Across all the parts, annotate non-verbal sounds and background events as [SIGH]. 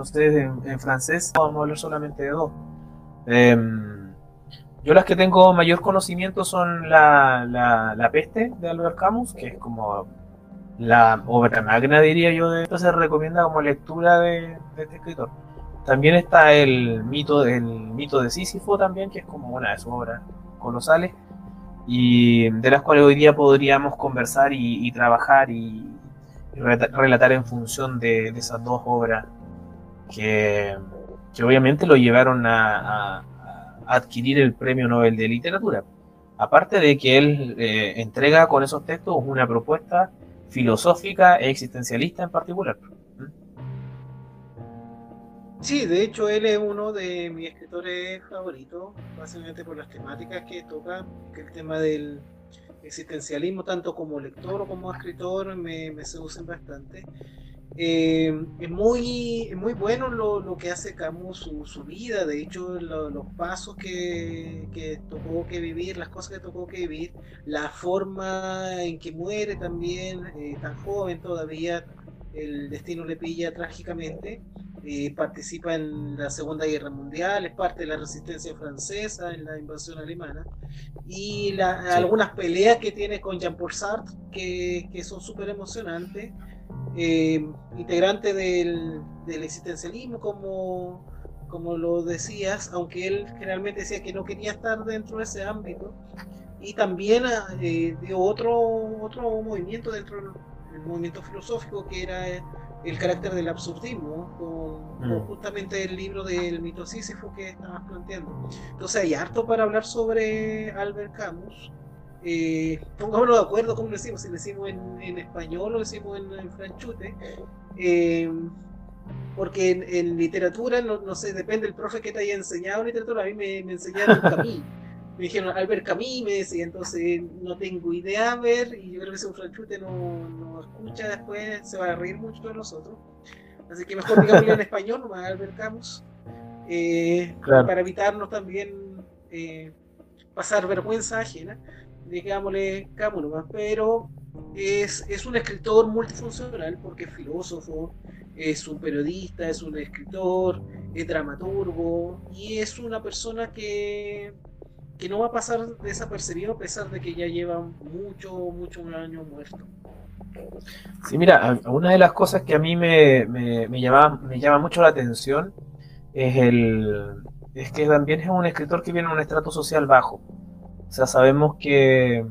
ustedes en, francés, vamos a hablar solamente de dos. Em, yo las que tengo mayor conocimiento son la, la, peste de Albert Camus, que es como la obra magna, diría yo, de esto se recomienda como lectura de, este escritor. También está el mito, el mito de Sísifo también, que es como una de sus obras colosales, y de las cuales hoy día podríamos conversar y, trabajar y, relatar en función de, esas dos obras que, obviamente lo llevaron a, adquirir el Premio Nobel de Literatura. Aparte de que él eh, entrega con esos textos una propuesta filosófica e existencialista en particular. Sí, de hecho él es uno de mis escritores favoritos, básicamente por las temáticas que toca, que el tema del existencialismo, tanto como lector como escritor, me, me seducen bastante. Eh, es muy, muy bueno lo, que hace Camus su, su vida, de hecho los pasos que, que, tocó que vivir, las cosas que tocó que vivir, la forma en que muere también, eh, tan joven todavía, el destino le pilla trágicamente. Eh, participa en la Segunda Guerra Mundial, es parte de la resistencia francesa en la invasión alemana, y algunas peleas que tiene con Jean-Paul Sartre que, que son súper emocionantes, eh, integrante del, del, existencialismo, como, como lo decías, aunque él generalmente decía que no quería estar dentro de ese ámbito, y también eh, dio otro, otro movimiento dentro del movimiento filosófico que era el carácter del absurdismo, con, mm. justamente el libro del mito Sísifo que estabas planteando. Entonces hay harto para hablar sobre Albert Camus. Eh, pongámonos de acuerdo cómo lo decimos, si lo decimos en, español o lo decimos en, franchute. Eh, porque en, literatura, no, no, sé, depende del profe que te haya enseñado literatura, a mí me, me enseñaron [LAUGHS] Camus. Me dijeron Albert Camus, me decía, entonces no tengo idea, a ver, y yo creo que si un franchute no, no escucha después, se va a reír mucho de nosotros. Así que mejor digámoslo en español, nomás Albert Camus, eh, para evitarnos también eh, pasar vergüenza ajena, digámosle Camus pero es, es un escritor multifuncional porque es filósofo, es un periodista, es un escritor, es dramaturgo y es una persona que que no va a pasar desapercibido a pesar de que ya lleva mucho, mucho un año muerto. Sí, mira, una de las cosas que a mí me, me, llama, me llama mucho la atención es, el, es que también es un escritor que viene de un estrato social bajo. O sea, sabemos que,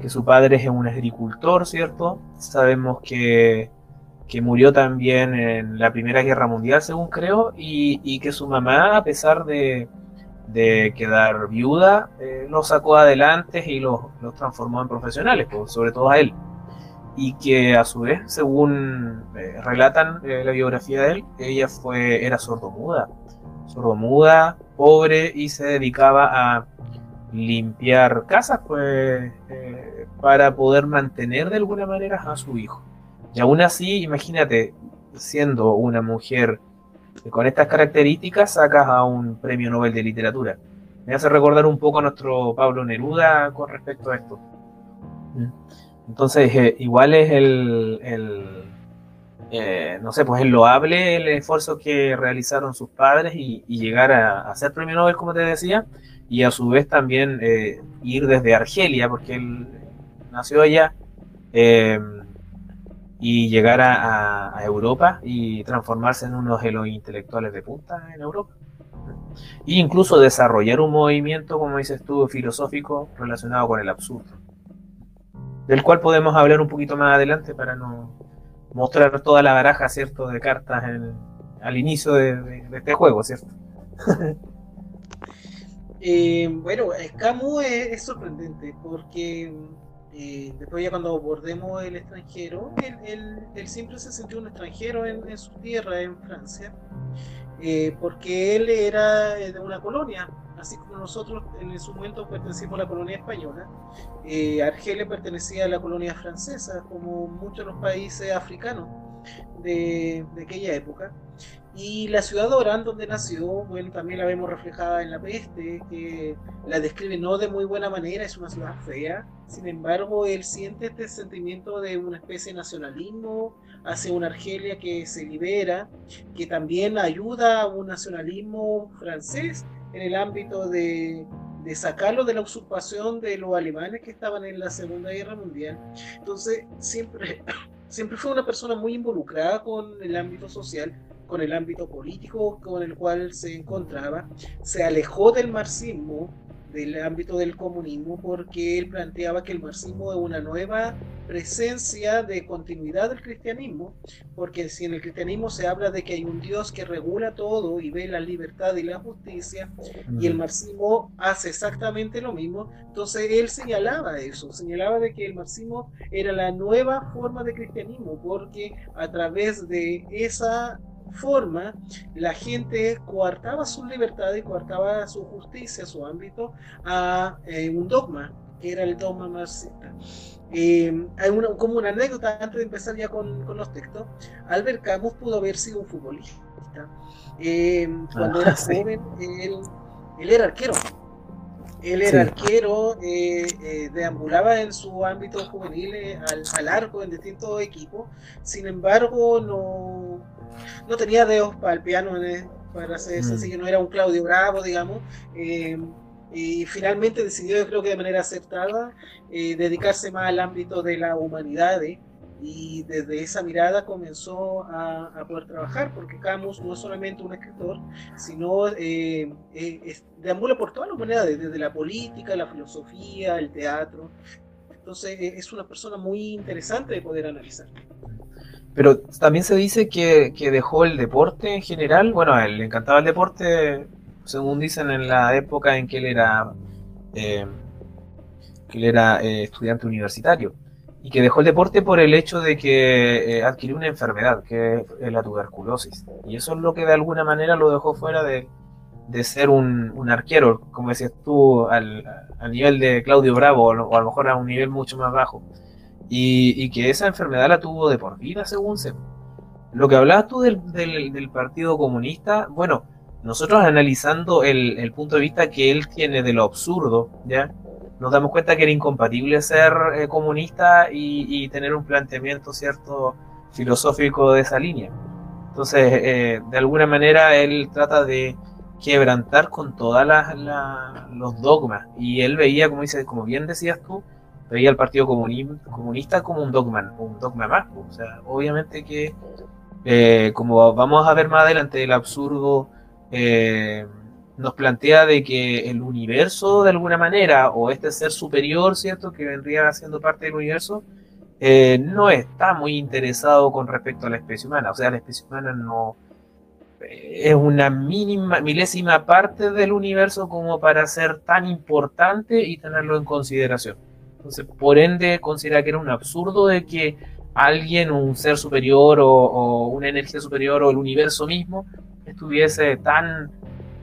que su padre es un agricultor, ¿cierto? Sabemos que, que murió también en la Primera Guerra Mundial, según creo, y, y que su mamá, a pesar de, de quedar viuda, eh, los sacó adelante y los, transformó en profesionales, pues, sobre todo a él. Y que a su vez, según eh, relatan eh, la biografía de él, ella fue, era sordomuda, sordomuda, pobre y se dedicaba a limpiar casas pues, para poder mantener de alguna manera a su hijo. Y aún así, imagínate, siendo una mujer con estas características sacas a un premio Nobel de Literatura. Me hace recordar un poco a nuestro Pablo Neruda con respecto a esto. ¿Mm? Entonces, eh, igual es el, eh, no sé, pues es loable el esfuerzo que realizaron sus padres y, llegar a, ser premio Nobel, como te decía, y a su vez también eh, ir desde Argelia, porque él nació allá y llegar a, Europa y transformarse en unos de los intelectuales de punta en Europa. E incluso desarrollar un movimiento, como dices tú, filosófico relacionado con el absurdo, del cual podemos hablar un poquito más adelante para no mostrar toda la baraja, ¿cierto?, de cartas al inicio de, este juego, ¿cierto? [LAUGHS] Eh, bueno, Camus es sorprendente porque después ya cuando abordemos el extranjero, él, siempre se sintió un extranjero en, su tierra, en Francia, eh, porque él era de una colonia, así como nosotros en su momento pertenecimos a la colonia española. Eh, Argelia pertenecía a la colonia francesa, como muchos de los países africanos de aquella época. Y la ciudad de Orán, donde nació, bueno, también la vemos reflejada en la peste, que la describe no de muy buena manera, es una ciudad fea. Sin embargo, él siente este sentimiento de una especie de nacionalismo hacia una Argelia que se libera, que también ayuda a un nacionalismo francés en el ámbito de, de sacarlo de la usurpación de los alemanes que estaban en la Segunda Guerra Mundial. Entonces, siempre, [COUGHS] siempre fue una persona muy involucrada con el ámbito social con el ámbito político con el cual se encontraba, se alejó del marxismo, del ámbito del comunismo, porque él planteaba que el marxismo es una nueva presencia de continuidad del cristianismo, porque si en el cristianismo se habla de que hay un Dios que regula todo y ve la libertad y la justicia, y el marxismo hace exactamente lo mismo, entonces él señalaba eso, señalaba de que el marxismo era la nueva forma de cristianismo, porque a través de esa forma la gente coartaba su libertad y coartaba su justicia, su ámbito, a eh, un dogma, que era el dogma marxista. Eh, hay una, como una anécdota antes de empezar ya con, con, los textos, Albert Camus pudo haber sido un futbolista. Eh, cuando era ah, joven, él, él, era arquero. Él era arquero, deambulaba en su ámbito juvenil al, al arco en distintos equipos. Sin embargo, no, no tenía dedos para el piano, para ser mm. sencillo, no era un Claudio Bravo, digamos. Eh, y finalmente decidió, yo creo que de manera acertada, eh, dedicarse más al ámbito de la humanidad. ¿eh? Y desde esa mirada comenzó a, poder trabajar, porque Camus no es solamente un escritor, sino eh, deambula por todas las humanidades, desde la política, la filosofía, el teatro. Entonces es una persona muy interesante de poder analizar. Pero también se dice que, dejó el deporte en general. Bueno, él le encantaba el deporte, según dicen, en la época en que él era, eh, que él era eh, estudiante universitario. Y que dejó el deporte por el hecho de que eh, adquirió una enfermedad, que es la tuberculosis. Y eso es lo que de alguna manera lo dejó fuera de, ser un, arquero, como decías tú, al, nivel de Claudio Bravo, o a lo mejor a un nivel mucho más bajo. Y, que esa enfermedad la tuvo de por vida, según se. Lo que hablabas tú del, del, Partido Comunista, bueno, nosotros analizando el, el, punto de vista que él tiene de lo absurdo, ¿ya? Nos damos cuenta que era incompatible ser eh, comunista y, tener un planteamiento, ¿cierto?, filosófico de esa línea. Entonces, eh, de alguna manera, él trata de quebrantar con todos los dogmas. Y él veía, como, dice, como bien decías tú, veía al Partido Comunista como un dogma, un dogma más. O sea, obviamente que, eh, como vamos a ver más adelante, el absurdo eh, nos plantea de que el universo, de alguna manera, o este ser superior, ¿cierto?, que vendría siendo parte del universo, eh, no está muy interesado con respecto a la especie humana. O sea, la especie humana no es una mínima, milésima parte del universo como para ser tan importante y tenerlo en consideración. Entonces, por ende, considera que era un absurdo de que alguien, un ser superior o, una energía superior o el universo mismo estuviese tan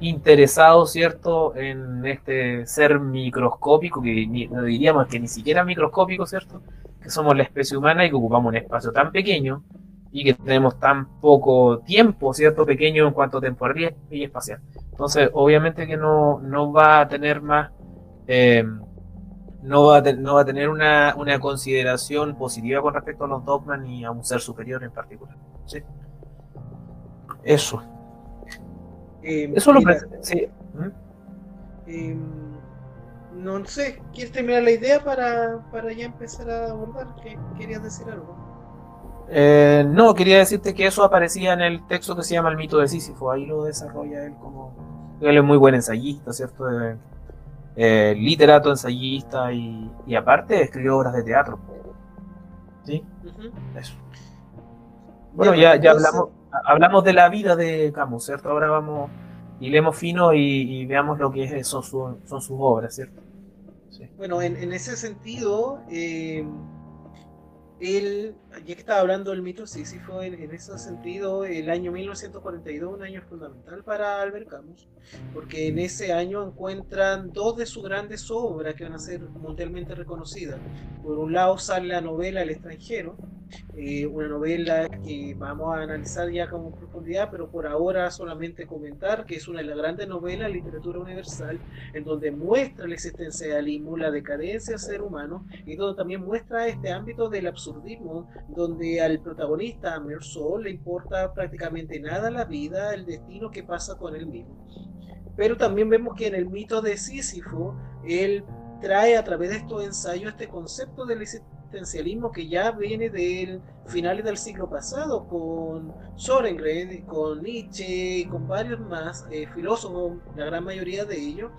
interesado, ¿cierto?, en este ser microscópico, que diríamos que ni siquiera microscópico, ¿cierto?, que somos la especie humana y que ocupamos un espacio tan pequeño y que tenemos tan poco tiempo, ¿cierto?, pequeño en cuanto a temporal y espacial. Entonces, obviamente que no, no va a tener más... Eh, no va a, no va a tener una, una, consideración positiva con respecto a los dogmas ni a un ser superior en particular. ¿sí? Eso. Eh, Eso lo sí. ¿Mm? eh, no sé, ¿quieres terminar la idea para, para ya empezar a abordar? ¿Querías decir algo? Eh, no, quería decirte que eso aparecía en el texto que se llama El mito de Sísifo. Ahí lo desarrolla él como. Él es muy buen ensayista, ¿cierto? De, eh, literato, ensayista y, aparte escribió obras de teatro. ¿Sí? Eso. Bueno, ya, ya hablamos, hablamos de la vida de Camus, ¿cierto? Ahora vamos y leemos fino y, veamos lo que es, son, son sus obras, ¿cierto? Bueno, en, ese sentido, eh, él, ya que estaba hablando del mito Sísifo, en, en ese sentido, el año 1942, un año fundamental para Albert Camus, porque en ese año encuentran dos de sus grandes obras que van a ser mundialmente reconocidas. Por un lado sale la novela El extranjero, eh, una novela que vamos a analizar ya con profundidad, pero por ahora solamente comentar que es una de las grandes novelas de literatura universal, en donde muestra el existencialismo, la decadencia del ser humano, y donde también muestra este ámbito del absurdismo, donde al protagonista, a le importa prácticamente nada la vida, el destino que pasa con él mismo. Pero también vemos que en el mito de Sísifo, él trae a través de estos ensayos este concepto del existencialismo que ya viene del finales del siglo pasado con Sorengren, con Nietzsche y con varios más eh, filósofos, la gran mayoría de ellos,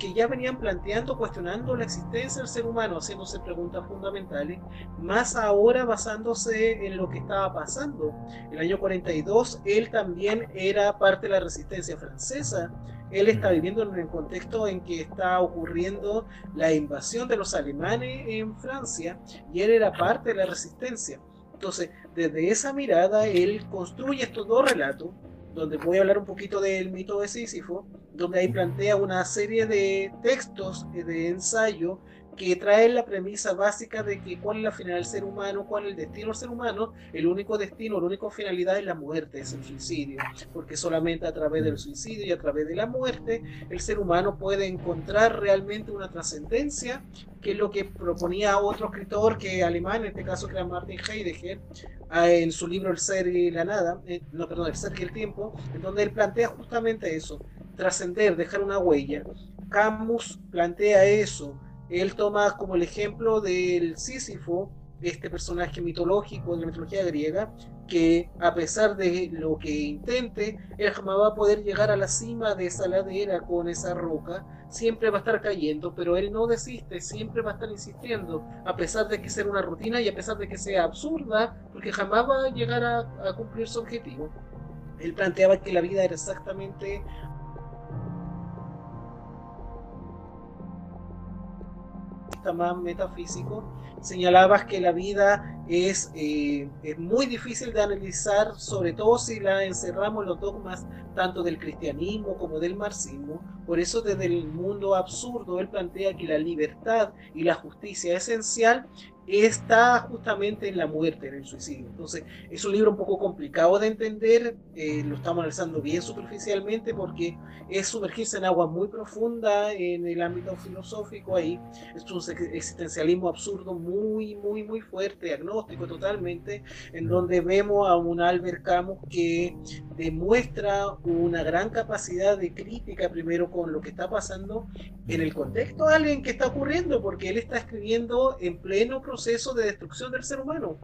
que ya venían planteando, cuestionando la existencia del ser humano, haciéndose preguntas fundamentales, más ahora basándose en lo que estaba pasando. El año 42, él también era parte de la resistencia francesa. Él está viviendo en el contexto en que está ocurriendo la invasión de los alemanes en Francia y él era parte de la resistencia. Entonces, desde esa mirada, él construye estos dos relatos, donde voy a hablar un poquito del mito de Sísifo, donde ahí plantea una serie de textos de ensayo que trae la premisa básica de que cuál es la finalidad del ser humano, cuál es el destino del ser humano, el único destino, la única finalidad es la muerte, es el suicidio, porque solamente a través del suicidio y a través de la muerte el ser humano puede encontrar realmente una trascendencia, que es lo que proponía otro escritor que alemán, en este caso que era Martin Heidegger, ah, en su libro El ser y la nada, eh, no, perdón, El ser y el tiempo, en donde él plantea justamente eso, trascender, dejar una huella. Camus plantea eso, él toma como el ejemplo del Sísifo, este personaje mitológico de la mitología griega, que a pesar de lo que intente, él jamás va a poder llegar a la cima de esa ladera con esa roca, siempre va a estar cayendo, pero él no desiste, siempre va a estar insistiendo, a pesar de que sea una rutina y a pesar de que sea absurda, porque jamás va a llegar a, a cumplir su objetivo. Él planteaba que la vida era exactamente más metafísico, señalabas que la vida es, eh, es, muy difícil de analizar, sobre todo si la encerramos los dogmas tanto del cristianismo como del marxismo. Por eso desde el mundo absurdo él plantea que la libertad y la justicia esencial está justamente en la muerte, en el suicidio. Entonces, es un libro un poco complicado de entender, eh, lo estamos analizando bien superficialmente porque es sumergirse en agua muy profunda en el ámbito filosófico ahí. Es un existencialismo absurdo muy, muy, muy fuerte, agnóstico totalmente, en donde vemos a un Albert Camus que demuestra una gran capacidad de crítica primero con lo que está pasando en el contexto de alguien que está ocurriendo, porque él está escribiendo en pleno proceso de destrucción del ser humano.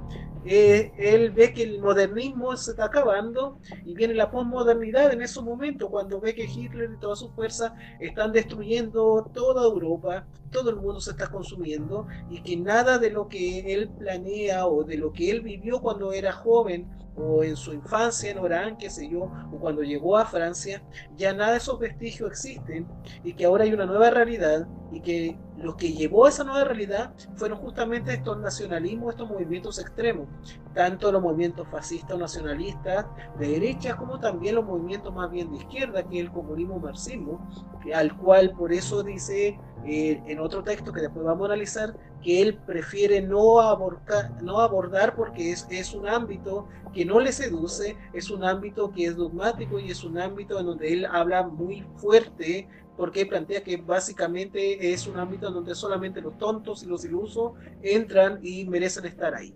Eh, él ve que el modernismo se está acabando y viene la posmodernidad en ese momento, cuando ve que Hitler y toda su fuerza están destruyendo toda Europa, todo el mundo se está consumiendo y que nada de lo que él planea o de lo que él vivió cuando era joven o en su infancia en Orán, qué sé yo, o cuando llegó a Francia, ya nada de esos vestigios existen y que ahora hay una nueva realidad y que lo que llevó a esa nueva realidad fueron justamente estos nacionalismos, estos movimientos extremos, tanto los movimientos fascistas o nacionalistas de derecha como también los movimientos más bien de izquierda, que es el comunismo marxismo, al cual por eso dice eh, en otro texto que después vamos a analizar, que él prefiere no, abordar, no abordar porque es, es un ámbito que no le seduce, es un ámbito que es dogmático y es un ámbito en donde él habla muy fuerte porque plantea que básicamente es un ámbito donde solamente los tontos y los ilusos entran y merecen estar ahí.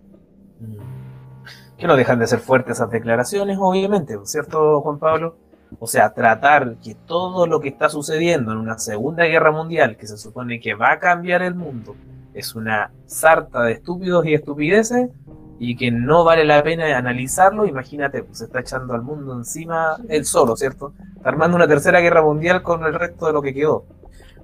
Mm. Que no dejan de ser fuertes esas declaraciones, obviamente, ¿cierto, Juan Pablo? O sea, tratar que todo lo que está sucediendo en una Segunda Guerra Mundial, que se supone que va a cambiar el mundo, es una sarta de estúpidos y estupideces y que no vale la pena analizarlo, imagínate, pues se está echando al mundo encima él solo, ¿cierto? armando una tercera guerra mundial con el resto de lo que quedó.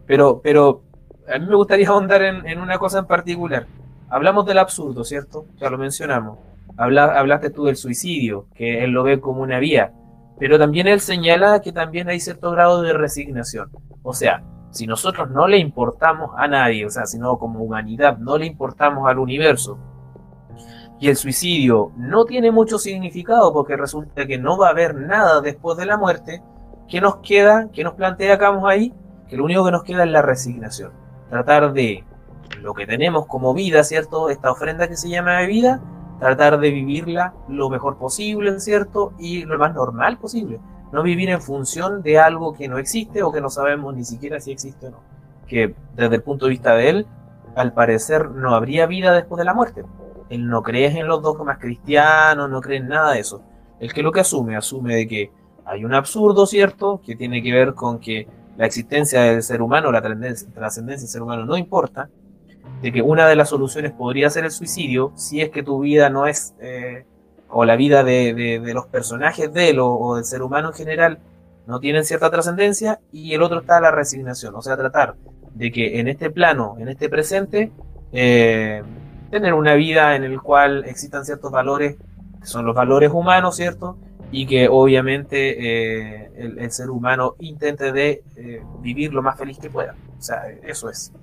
Pero, pero a mí me gustaría ahondar en, una cosa en particular. Hablamos del absurdo, ¿cierto? Ya lo mencionamos. hablaste tú del suicidio, que él lo ve como una vía. Pero también él señala que también hay cierto grado de resignación. O sea, si nosotros no le importamos a nadie, o sea, si no como humanidad no le importamos al universo, y el suicidio no tiene mucho significado porque resulta que no va a haber nada después de la muerte, ¿qué nos queda? ¿Qué nos plantea Camus ahí? Que lo único que nos queda es la resignación. Tratar de lo que tenemos como vida, ¿cierto? Esta ofrenda que se llama vida, tratar de vivirla lo mejor posible, ¿cierto? Y lo más normal posible. No vivir en función de algo que no existe o que no sabemos ni siquiera si existe o no. Que desde el punto de vista de él, al parecer no habría vida después de la muerte. Él no cree en los dogmas cristianos, no cree en nada de eso. El que lo que asume, asume de que hay un absurdo, ¿cierto? Que tiene que ver con que la existencia del ser humano, la trascendencia del ser humano no importa, de que una de las soluciones podría ser el suicidio si es que tu vida no es, eh, o la vida de, los personajes de él o, del ser humano en general no tienen cierta trascendencia, y el otro está la resignación, o sea, tratar de que en este plano, en este presente, eh, tener una vida en el cual existan ciertos valores, que son los valores humanos, ¿cierto? Y que obviamente eh, el, ser humano intente de vivir lo más feliz que pueda. O sea, eso es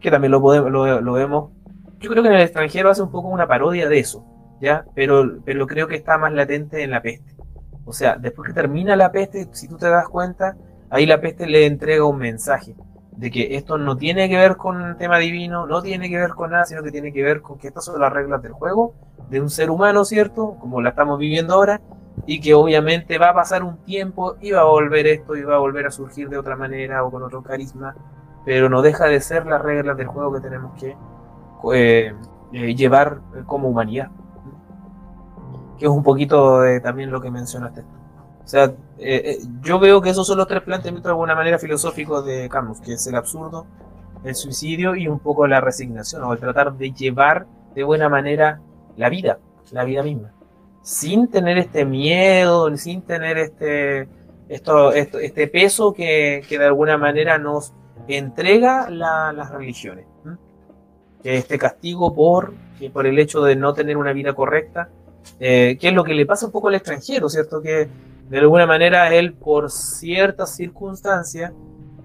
que también lo, podemos, lo, vemos. Yo creo que en el extranjero hace un poco una parodia de eso, ¿ya? Pero, pero creo que está más latente en la peste. O sea, después que termina la peste, si tú te das cuenta, ahí la peste le entrega un mensaje de que esto no tiene que ver con un tema divino, no tiene que ver con nada, sino que tiene que ver con que estas son las reglas del juego de un ser humano, ¿cierto? Como la estamos viviendo ahora, y que obviamente va a pasar un tiempo y va a volver esto y va a volver a surgir de otra manera o con otro carisma pero no deja de ser las reglas del juego que tenemos que eh, eh, llevar como humanidad. Que es un poquito de, también lo que mencionaste. O sea, eh, yo veo que esos son los tres planteamientos de alguna manera filosóficos de Camus, que es el absurdo, el suicidio y un poco la resignación, o el tratar de llevar de buena manera la vida, la vida misma, sin tener este miedo, sin tener este, esto, este peso que, que de alguna manera nos entrega las religiones. Este castigo por, por el hecho de no tener una vida correcta, eh, que es lo que le pasa un poco al extranjero, ¿cierto? Que de alguna manera él, por ciertas circunstancias,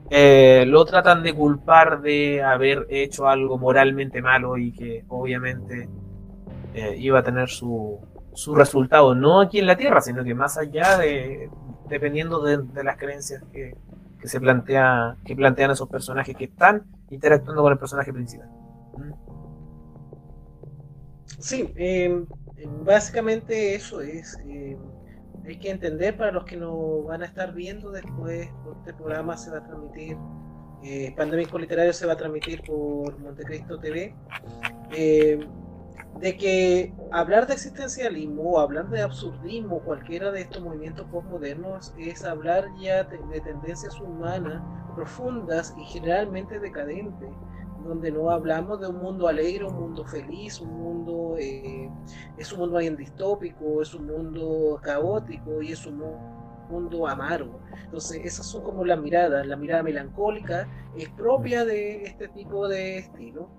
eh, lo tratan de culpar de haber hecho algo moralmente malo y que obviamente eh, iba a tener su, su resultado, no aquí en la tierra, sino que más allá de, dependiendo de las creencias que, que se plantea, que plantean esos personajes que están interactuando con el personaje principal. Sí, em, básicamente eso es. Em, hay que entender para los que no van a estar viendo después, este programa se va a transmitir, eh, Pandémico Literario se va a transmitir por Montecristo TV. Eh, de que hablar de existencialismo o hablar de absurdismo, cualquiera de estos movimientos postmodernos, es hablar ya de, tendencias humanas profundas y generalmente decadentes, donde no hablamos de un mundo alegre, un mundo feliz, un mundo, eh, es un mundo bien distópico, es un mundo caótico y es un mundo amargo. Entonces, esas son como las miradas. La mirada melancólica es propia de este tipo de estilo.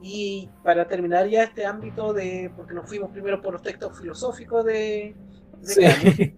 Y para terminar ya este ámbito de, porque nos fuimos primero por los textos filosóficos de, [LAUGHS]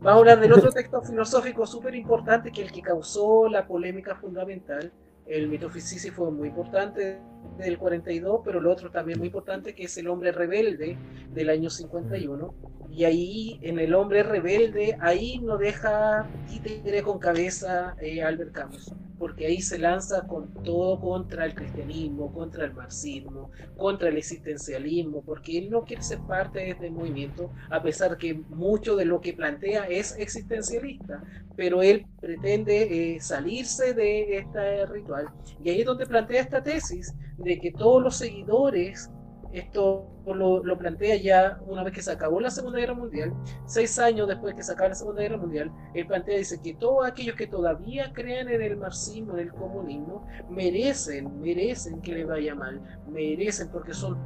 vamos a hablar del otro texto filosófico súper importante que es el que causó la polémica fundamental. El mito fue muy importante del 42, pero el otro también muy importante que es el hombre rebelde del año 51 y ahí, en El hombre rebelde, ahí no deja títere con cabeza eh, Albert Camus, porque ahí se lanza con todo contra el cristianismo, contra el marxismo, contra el existencialismo, porque él no quiere ser parte de este movimiento, a pesar que mucho de lo que plantea es existencialista, pero él pretende eh, salirse de este ritual. Y ahí es donde plantea esta tesis de que todos los seguidores esto lo, plantea ya una vez que se acabó la Segunda Guerra Mundial, seis años después que se acabó la Segunda Guerra Mundial, él plantea, dice que todos aquellos que todavía creen en el marxismo, en el comunismo, merecen, merecen que le vaya mal, merecen porque son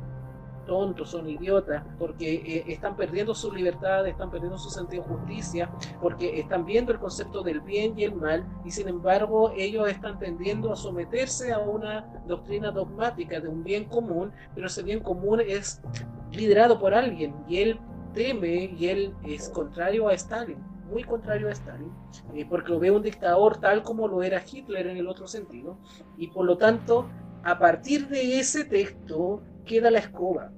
tontos, son idiotas, porque eh, están perdiendo su libertad, están perdiendo su sentido de justicia, porque están viendo el concepto del bien y el mal, y sin embargo ellos están tendiendo a someterse a una doctrina dogmática de un bien común, pero ese bien común es liderado por alguien, y él teme y él es contrario a Stalin muy contrario a Stalin, eh, porque lo ve un dictador tal como lo era Hitler en el otro sentido, y por lo tanto, a partir de ese texto queda la escoba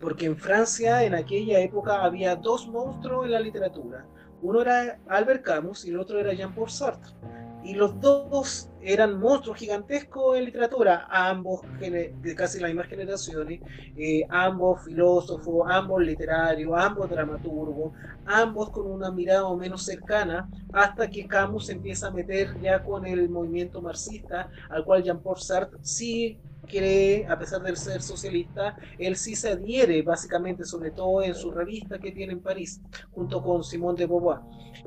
porque en Francia en aquella época había dos monstruos en la literatura. Uno era Albert Camus y el otro era Jean-Paul Sartre. y los dos eran monstruos gigantescos en literatura, ambos de casi las mismas generaciones, eh, ambos filósofos, ambos literarios, ambos dramaturgos, ambos con una mirada menos cercana, hasta que Camus empieza a meter ya con el movimiento marxista, al cual Jean-Paul Sartre sí cree, a pesar de ser socialista, él sí se adhiere básicamente, sobre todo en su revista que tiene en París, junto con Simón de Beauvoir.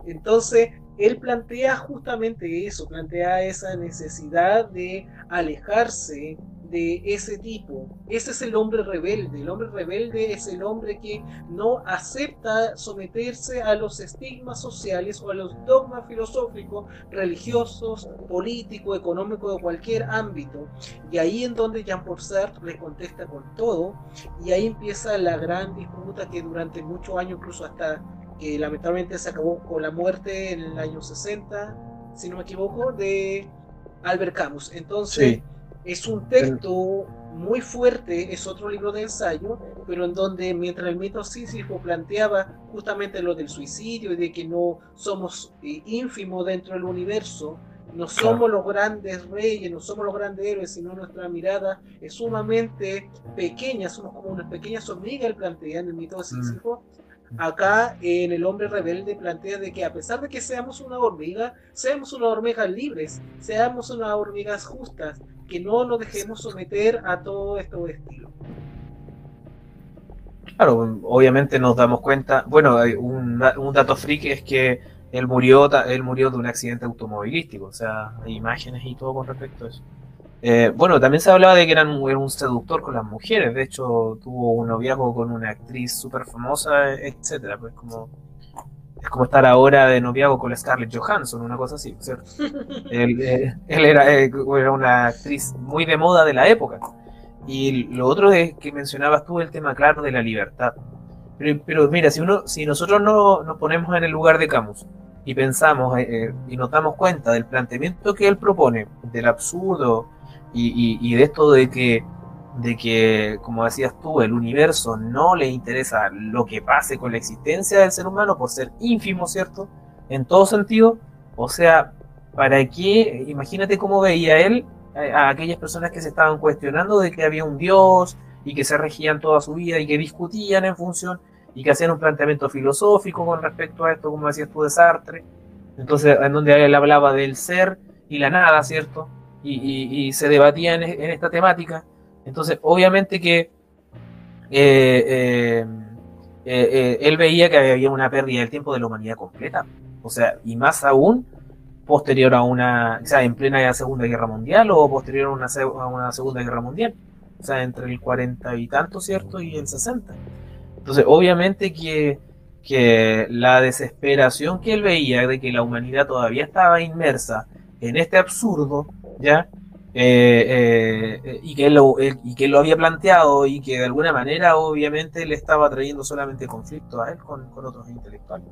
Entonces, él plantea justamente eso, plantea esa necesidad de alejarse de ese tipo. Ese es el hombre rebelde. El hombre rebelde es el hombre que no acepta someterse a los estigmas sociales o a los dogmas filosóficos, religiosos, políticos, económicos de cualquier ámbito. Y ahí en donde Jean-Paul Sartre le contesta con todo. Y ahí empieza la gran disputa que durante muchos años, incluso hasta que lamentablemente se acabó con la muerte en el año 60, si no me equivoco, de Albert Camus. Entonces, es un texto muy fuerte, es otro libro de ensayo, pero en donde mientras el mito Sísifo planteaba justamente lo del suicidio y de que no somos eh, ínfimos dentro del universo, no somos los grandes reyes, no somos los grandes héroes, sino nuestra mirada es sumamente pequeña, somos como unas pequeñas hormigas, plantea en el mito de mm. Sísifo, Acá en El hombre rebelde plantea de que a pesar de que seamos una hormiga, seamos unas hormigas libres, seamos unas hormigas justas, que no nos dejemos someter a todo estos estilos. Claro, obviamente nos damos cuenta, bueno, un, un dato freak es que él murió, él murió de un accidente automovilístico, o sea, hay imágenes y todo con respecto a eso. Eh, bueno, también se hablaba de que era un, seductor con las mujeres, de hecho tuvo un noviazgo con una actriz súper famosa, etcétera, pues como es como estar ahora de noviazgo con Scarlett Johansson, una cosa así, ¿cierto? [LAUGHS] él, eh, era, eh, era, una actriz muy de moda de la época. Y lo otro es que mencionabas tú el tema claro de la libertad. Pero, mira, si uno, si nosotros no nos ponemos en el lugar de Camus y pensamos y nos damos cuenta del planteamiento que él propone, del absurdo, y, de esto de que, de que, como decías tú, el universo no le interesa lo que pase con la existencia del ser humano por ser ínfimo, ¿cierto? En todo sentido. O sea, ¿para qué? Imagínate cómo veía él a aquellas personas que se estaban cuestionando de que había un Dios y que se regían toda su vida y que discutían en función y que hacían un planteamiento filosófico con respecto a esto, como decías tú de Sartre. Entonces, en donde él hablaba del ser y la nada, ¿cierto? y, se debatía en, esta temática. Entonces, obviamente que eh, eh, eh, él veía que había una pérdida del tiempo de la humanidad completa. O sea, y más aún posterior a una, o sea, en plena Segunda Guerra Mundial o posterior a una, a una Segunda Guerra Mundial. O sea, entre el 40 y tanto, ¿cierto? Y el 60. Entonces, obviamente que, que la desesperación que él veía de que la humanidad todavía estaba inmersa en este absurdo, ¿ya? Eh, eh, y, que lo, y que lo había planteado y que de alguna manera obviamente le estaba trayendo solamente conflicto a él con, otros intelectuales,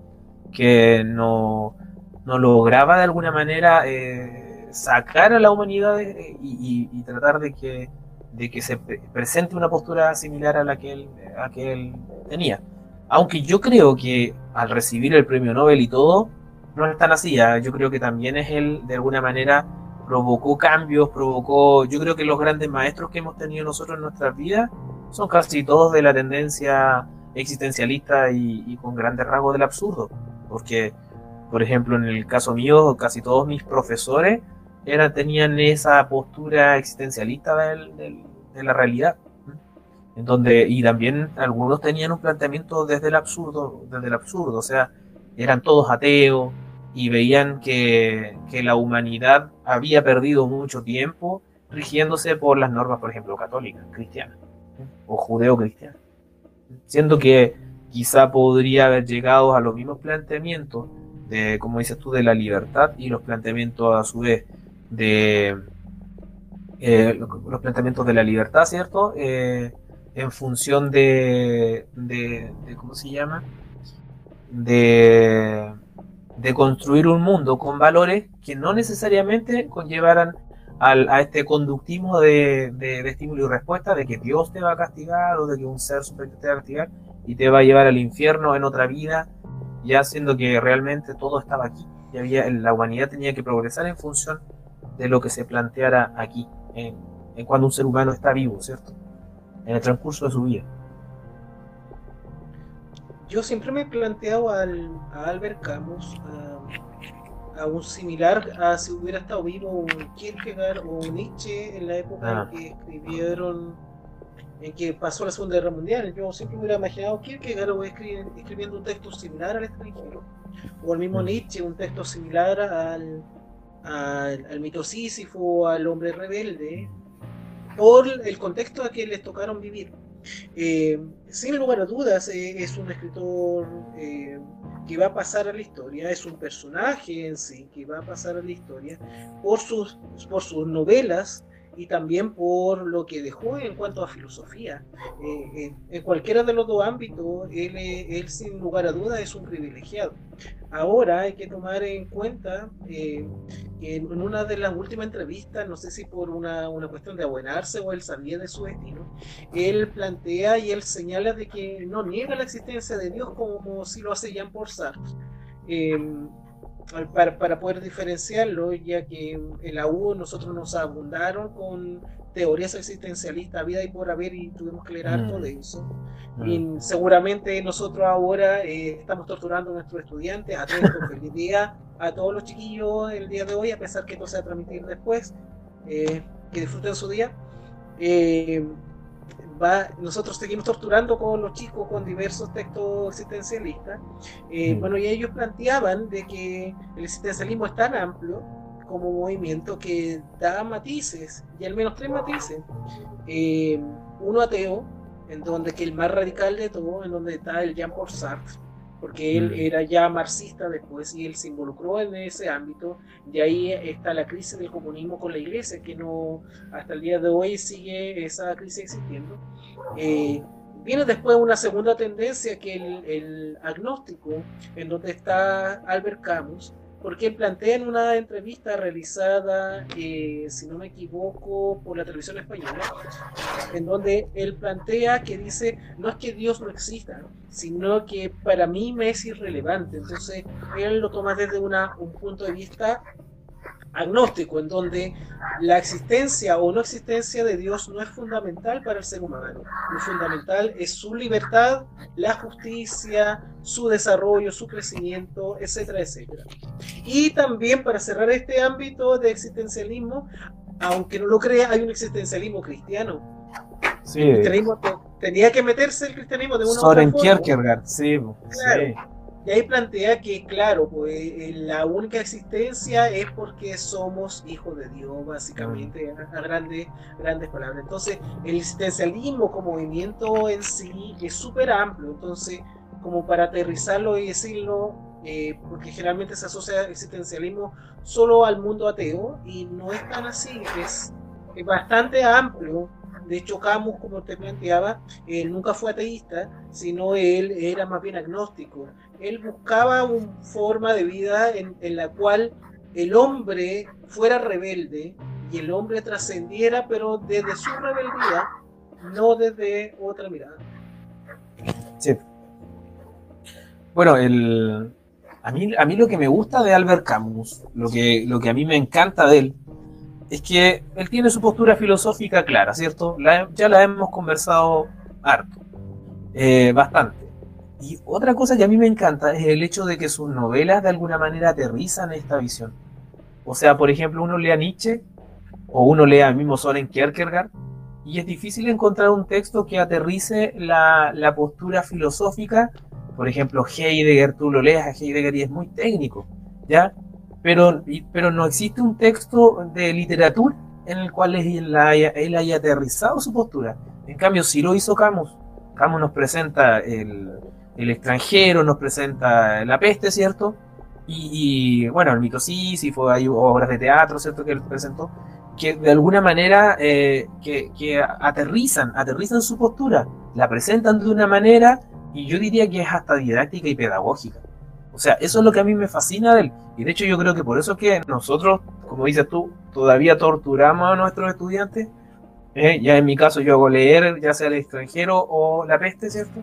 que no, no lograba de alguna manera eh, sacar a la humanidad y, tratar de que, de que se presente una postura similar a la que él, a que él tenía. Aunque yo creo que al recibir el premio Nobel y todo, no es tan así, yo creo que también es él de alguna manera provocó cambios, provocó, yo creo que los grandes maestros que hemos tenido nosotros en nuestras vidas son casi todos de la tendencia existencialista y, con grandes rasgos del absurdo, porque, por ejemplo, en el caso mío, casi todos mis profesores eran, tenían esa postura existencialista de la realidad, en donde, y también algunos tenían un planteamiento desde el absurdo, desde el absurdo, o sea, eran todos ateos, y veían que, la humanidad había perdido mucho tiempo rigiéndose por las normas, por ejemplo, católicas, cristianas o judeo-cristianas. Siendo que quizá podría haber llegado a los mismos planteamientos de, como dices tú, de la libertad y los planteamientos a su vez de eh, los planteamientos de la libertad, ¿cierto? Eh, en función de, de, de, ¿cómo se llama? De de construir un mundo con valores que no necesariamente conllevaran al, a este conductismo de, de, estímulo y respuesta, de que Dios te va a castigar o de que un ser superior te va a castigar y te va a llevar al infierno en otra vida, ya siendo que realmente todo estaba aquí. y había, la humanidad tenía que progresar en función de lo que se planteara aquí, en, cuando un ser humano está vivo, ¿cierto? En el transcurso de su vida. Yo siempre me he planteado al, a Albert Camus, a, un similar a si hubiera estado vivo un Kierkegaard o un Nietzsche en la época en ah. que escribieron en que pasó la Segunda Guerra Mundial. Yo siempre hubiera imaginado Kierkegaard escribiendo un texto similar al extranjero, o el mismo mm. Nietzsche, un texto similar al, al, al mito Sísifo, al hombre rebelde, por el contexto a que les tocaron vivir. Eh, sin lugar a dudas, eh, es un escritor eh, que va a pasar a la historia, es un personaje en sí que va a pasar a la historia por sus, por sus novelas y también por lo que dejó en cuanto a filosofía. Eh, en cualquiera de los dos ámbitos, él, él, sin lugar a dudas es un privilegiado. Ahora hay que tomar en cuenta eh, que en una de las últimas entrevistas, no sé si por una, una, cuestión de abuenarse o él sabía de su destino, él plantea y él señala de que no niega la existencia de Dios como si lo hace Jean Paul Sartre. Para, para, poder diferenciarlo, ya que en la U nosotros nos abundaron con teorías existencialistas, vida y por haber, y tuvimos que leer mm. de eso. Mm. Y seguramente nosotros ahora eh, estamos torturando a nuestros estudiantes, a todos, [LAUGHS] feliz día a todos los chiquillos el día de hoy, a pesar que esto se va a transmitir después, eh, que disfruten su día. Eh, nosotros seguimos torturando con los chicos con diversos textos existencialistas. Eh, mm. Bueno, y ellos planteaban de que el existencialismo es tan amplio como movimiento que da matices, y al menos tres matices. Eh, uno ateo, en donde que el más radical de todo, en donde está el Jean Paul Sartre, porque él mm. era ya marxista después y él se involucró en ese ámbito. De ahí está la crisis del comunismo con la iglesia, que no hasta el día de hoy sigue esa crisis existiendo. Eh, viene después una segunda tendencia que el, el agnóstico, en donde está Albert Camus, porque plantea en una entrevista realizada, eh, si no me equivoco, por la televisión española, en donde él plantea que dice, no es que Dios no exista, sino que para mí me es irrelevante. Entonces, él lo toma desde una, un punto de vista agnóstico, en donde la existencia o no existencia de Dios no es fundamental para el ser humano. Lo fundamental es su libertad, la justicia, su desarrollo, su crecimiento, etcétera, etcétera. Y también para cerrar este ámbito de existencialismo, aunque no lo crea, hay un existencialismo cristiano. Sí. tenía que meterse el cristianismo de una Soren Kierkegaard, sí. sí. Y ahí plantea que, claro, pues eh, la única existencia es porque somos hijos de Dios, básicamente, a, grandes, grandes palabras. Entonces, el existencialismo como movimiento en sí es súper amplio. Entonces, como para aterrizarlo y decirlo, eh, porque generalmente se asocia el existencialismo solo al mundo ateo, y no es tan así, es, es bastante amplio de hecho, Camus, como te planteaba, él nunca fue ateísta, sino él era más bien agnóstico. Él buscaba una forma de vida en, la cual el hombre fuera rebelde y el hombre trascendiera, pero desde su rebeldía, no desde otra mirada. Sí. Bueno, el, a, mí, a mí lo que me gusta de Albert Camus, lo que, lo que a mí me encanta de él, es que él tiene su postura filosófica clara, ¿cierto? ya la hemos conversado harto, eh, bastante. Y otra cosa que a mí me encanta es el hecho de que sus novelas de alguna manera aterrizan esta visión. O sea, por ejemplo, uno lee a Nietzsche o uno lee al mismo Soren Kierkegaard y es difícil encontrar un texto que aterrice la, postura filosófica. Por ejemplo, Heidegger, tú lo lees a Heidegger y es muy técnico, ¿ya? Pero, pero no existe un texto de literatura en el cual él haya, él haya aterrizado su postura. En cambio, si lo hizo Camus, Camus nos presenta el, el extranjero, nos presenta la peste, ¿cierto? Y, bueno, el mito Sísifo, hay obras de teatro, ¿cierto? Que él presentó, que de alguna manera eh, que, que, aterrizan, aterrizan su postura, la presentan de una manera, y yo diría que es hasta didáctica y pedagógica. O sea, eso es lo que a mí me fascina de él. Y de hecho yo creo que por eso es que nosotros, como dices tú, todavía torturamos a nuestros estudiantes. ¿eh? ya en mi caso yo hago leer, ya sea el extranjero o la peste, ¿cierto?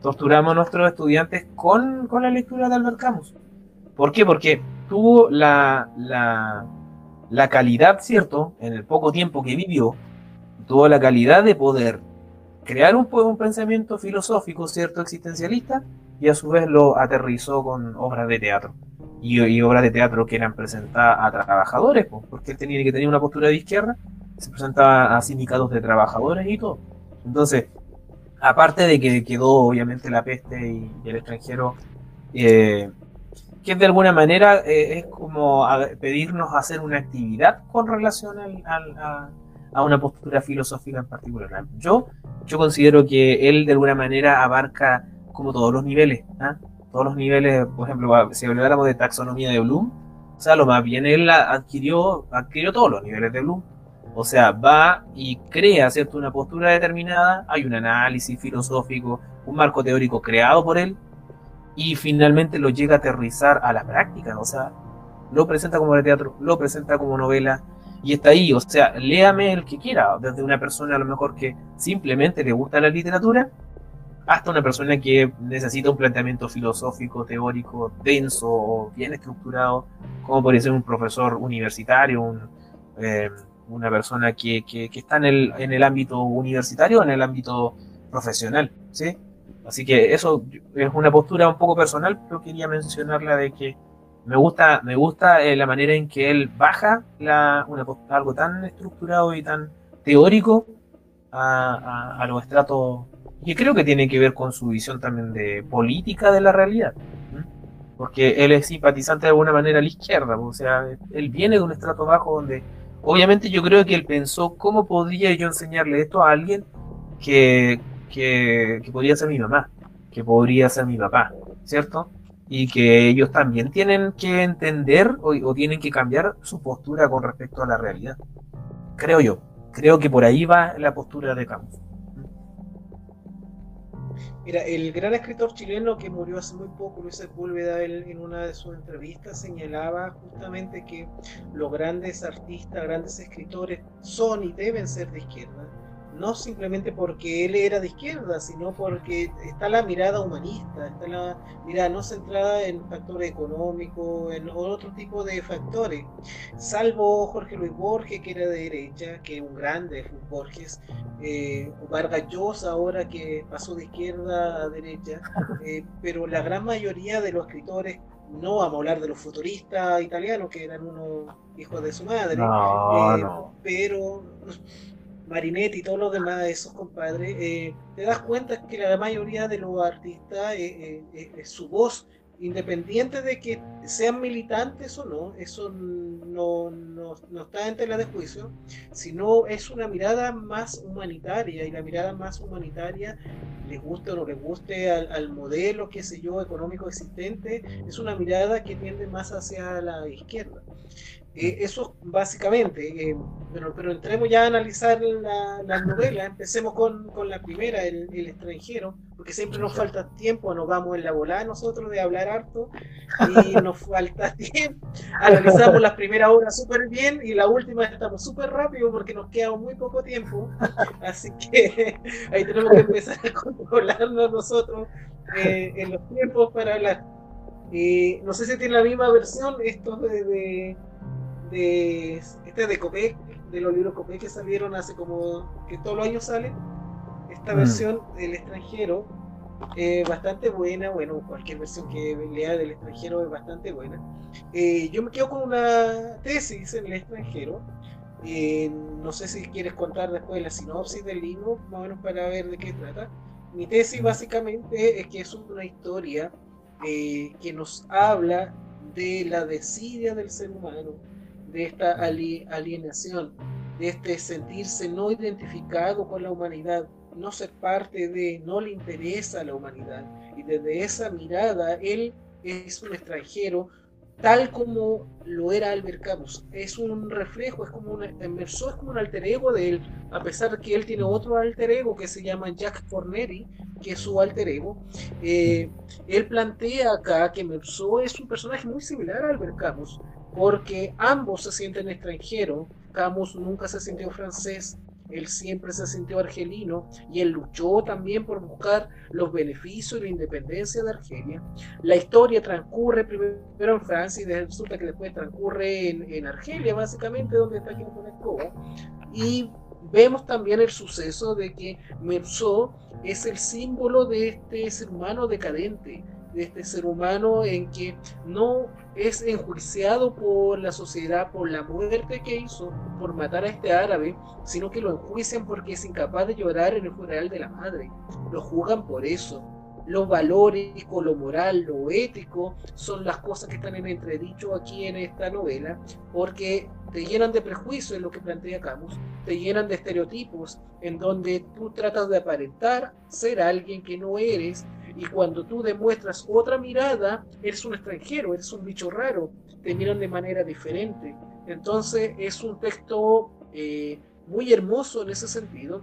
Torturamos a nuestros estudiantes con, la lectura de Albert Camus. ¿Por qué? Porque tuvo la, la, la calidad, ¿cierto? En el poco tiempo que vivió, tuvo la calidad de poder crear un, un pensamiento filosófico, ¿cierto? Existencialista, y a su vez lo aterrizó con obras de teatro. Y, obras de teatro que eran presentadas a trabajadores, porque él tenía que tener una postura de izquierda, se presentaba a sindicatos de trabajadores y todo. Entonces, aparte de que quedó obviamente la peste y, el extranjero, eh, que de alguna manera eh, es como pedirnos hacer una actividad con relación a, una postura filosófica en particular. Yo, yo considero que él de alguna manera abarca como todos los niveles, ¿ah? todos los niveles, por ejemplo, si habláramos de taxonomía de Bloom, o sea, lo más bien él adquirió, adquirió todos los niveles de Bloom. O sea, va y crea, ¿cierto?, una postura determinada, hay un análisis filosófico, un marco teórico creado por él, y finalmente lo llega a aterrizar a la práctica, o sea, lo presenta como teatro, lo presenta como novela, y está ahí, o sea, léame el que quiera, desde una persona a lo mejor que simplemente le gusta la literatura, hasta una persona que necesita un planteamiento filosófico, teórico, denso o bien estructurado, como podría ser un profesor universitario, eh, una persona que, está en el, en el ámbito universitario o en el ámbito profesional, ¿sí? Así que eso es una postura un poco personal, pero quería mencionarla de que me gusta, me gusta eh, la manera en que él baja la, una, algo tan estructurado y tan teórico a, a, los estratos, y creo que tiene que ver con su visión también de política de la realidad, porque él es simpatizante de alguna manera a la izquierda, o sea, él viene de un estrato bajo donde obviamente yo creo que él pensó cómo podría yo enseñarle esto a alguien que, que, podría ser mi mamá, que podría ser mi papá, ¿cierto? Y que ellos también tienen que entender o, tienen que cambiar su postura con respecto a la realidad. Creo yo. Creo que por ahí va la postura de Camus. Mira, el gran escritor chileno que murió hace muy poco, Luis Sepúlveda, en una de sus entrevistas señalaba justamente que los grandes artistas, grandes escritores son y deben ser de izquierda no simplemente porque él era de izquierda, sino porque está la mirada humanista, está la mirada no centrada en factores económicos, en otro tipo de factores, salvo Jorge Luis Borges, que era de derecha, que es un grande Borges, eh, Vargas Llosa ahora que pasó de izquierda a derecha, [LAUGHS] eh, pero la gran mayoría de los escritores no vamos a hablar de los futuristas italianos que eran unos hijos de su madre, eh, pero Marinetti y todos los demás de esos compadres, eh, te das cuenta que la mayoría de los artistas, eh, eh, su voz, independiente de que sean militantes o no, eso no, no, no, está en tela de juicio, sino es una mirada más humanitaria y la mirada más humanitaria, les guste o no les guste al, al modelo, qué sé yo, económico existente, es una mirada que tiende más hacia la izquierda. Eh, eso básicamente, eh, pero, pero, entremos ya a analizar la, la novela, empecemos con, con la primera, el, el, extranjero, porque siempre nos falta tiempo, nos vamos en la volada nosotros de hablar harto y [LAUGHS] nos falta tiempo. Analizamos las primeras horas súper bien y la última estamos súper rápido porque nos queda muy poco tiempo, así que [LAUGHS] ahí tenemos que empezar a controlarnos nosotros eh, en los tiempos para hablar. no sé si tiene la misma versión esto de de este de Copec, de los libros Copec que salieron hace como que todos los años salen. Esta mm. versión del extranjero es bastante buena, bueno, cualquier versión que lea del extranjero es bastante buena. Eh, yo me quedo con una tesis en el extranjero. Eh, no sé si quieres contar después la sinopsis del libro, más o menos para ver de qué trata. Mi tesis mm. básicamente es que es una historia eh, que nos habla de la desidia del ser humano, de esta alienación, de este sentirse no identificado con la humanidad, no ser parte de, no le interesa la humanidad. Y desde esa mirada, él es un extranjero, tal como lo era Albert Camus. Es un reflejo, es como un es como un alter ego de él, a pesar que él tiene otro alter ego que se llama Jack Forneri, que es su alter ego. Eh, él plantea acá que Merceau es un personaje muy similar a Albert Camus, porque ambos se sienten extranjeros. Camus nunca se sintió francés, él siempre se sintió argelino y él luchó también por buscar los beneficios y la independencia de Argelia. La historia transcurre primero en Francia y resulta que después transcurre en, Argelia, básicamente, donde está aquí con Escobar. Y vemos también el suceso de que Meursault es el símbolo de este ser humano decadente, de este ser humano en que no es enjuiciado por la sociedad por la muerte que hizo, por matar a este árabe, sino que lo enjuician porque es incapaz de llorar en el funeral de la madre. Lo juzgan por eso. Lo valórico, lo moral, lo ético son las cosas que están en entredicho aquí en esta novela, porque te llenan de prejuicios en lo que plantea Camus, te llenan de estereotipos en donde tú tratas de aparentar ser alguien que no eres y cuando tú demuestras otra mirada, eres un extranjero, eres un bicho raro, te miran de manera diferente. Entonces es un texto eh, muy hermoso en ese sentido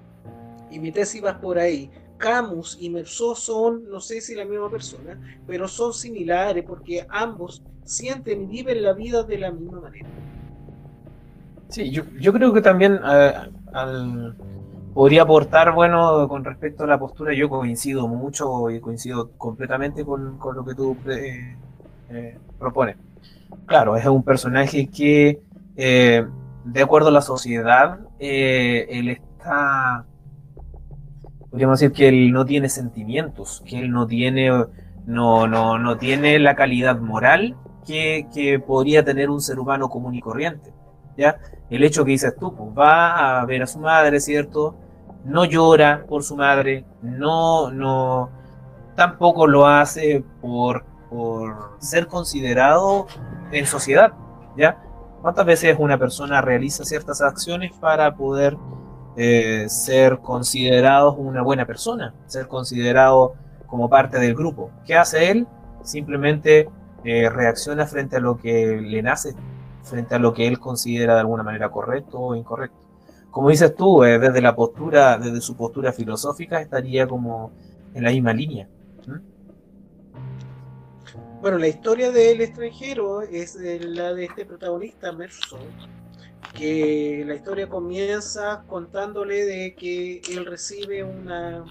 y mi tesis va por ahí. Camus y Merceau son, no sé si la misma persona, pero son similares porque ambos sienten y viven la vida de la misma manera. Sí, yo, yo creo que también eh, al, podría aportar, bueno, con respecto a la postura, yo coincido mucho y coincido completamente con, lo que tú eh, eh, propones. Claro, es un personaje que, eh, de acuerdo a la sociedad, él está, podríamos decir que él no tiene sentimientos, que él no tiene, no, no, no tiene la calidad moral que, que podría tener un ser humano común y corriente. ¿Ya? El hecho que dices tú, pues va a ver a su madre, ¿cierto? No llora por su madre, no, no, tampoco lo hace por, por ser considerado en sociedad, ¿ya? ¿Cuántas veces una persona realiza ciertas acciones para poder eh, ser considerado una buena persona, ser considerado como parte del grupo? ¿Qué hace él? Simplemente eh, reacciona frente a lo que le nace, frente a lo que él considera de alguna manera correcto o incorrecto. Como dices tú, eh, desde la postura, desde su postura filosófica, estaría como en la misma línea. Bueno, la historia del extranjero es la de este protagonista, Merso, que la historia comienza contándole de que él recibe una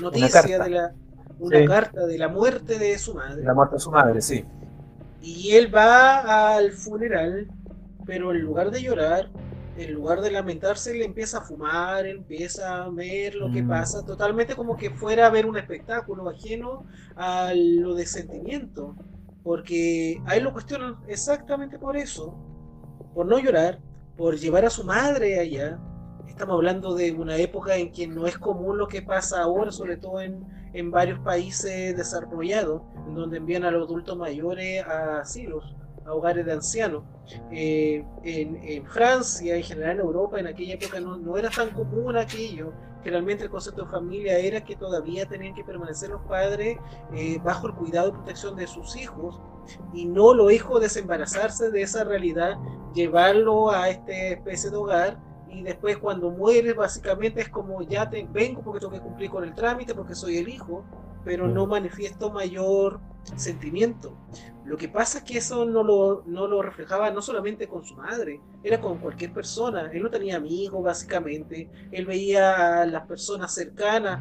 noticia de la una carta de la muerte de su madre. La muerte de su madre, sí. Y él va al funeral, pero en lugar de llorar, en lugar de lamentarse, le empieza a fumar, empieza a ver lo que mm. pasa, totalmente como que fuera a ver un espectáculo ajeno a lo de sentimiento. Porque ahí lo cuestionan exactamente por eso, por no llorar, por llevar a su madre allá. Estamos hablando de una época en que no es común lo que pasa ahora, sobre todo en, en varios países desarrollados, en donde envían a los adultos mayores a asilos, a hogares de ancianos. Eh, en, Francia, en general en Europa, en aquella época no, era tan común aquello. Generalmente el concepto de familia era que todavía tenían que permanecer los padres eh, bajo el cuidado y protección de sus hijos y no los hijos desembarazarse de esa realidad, llevarlo a esta especie de hogar y después cuando mueres básicamente es como ya te vengo porque tengo que cumplir con el trámite porque soy el hijo, pero no manifiesto mayor sentimiento. Lo que pasa es que eso no lo, no lo reflejaba no solamente con su madre, era con cualquier persona. Él no tenía amigos básicamente, él veía a las personas cercanas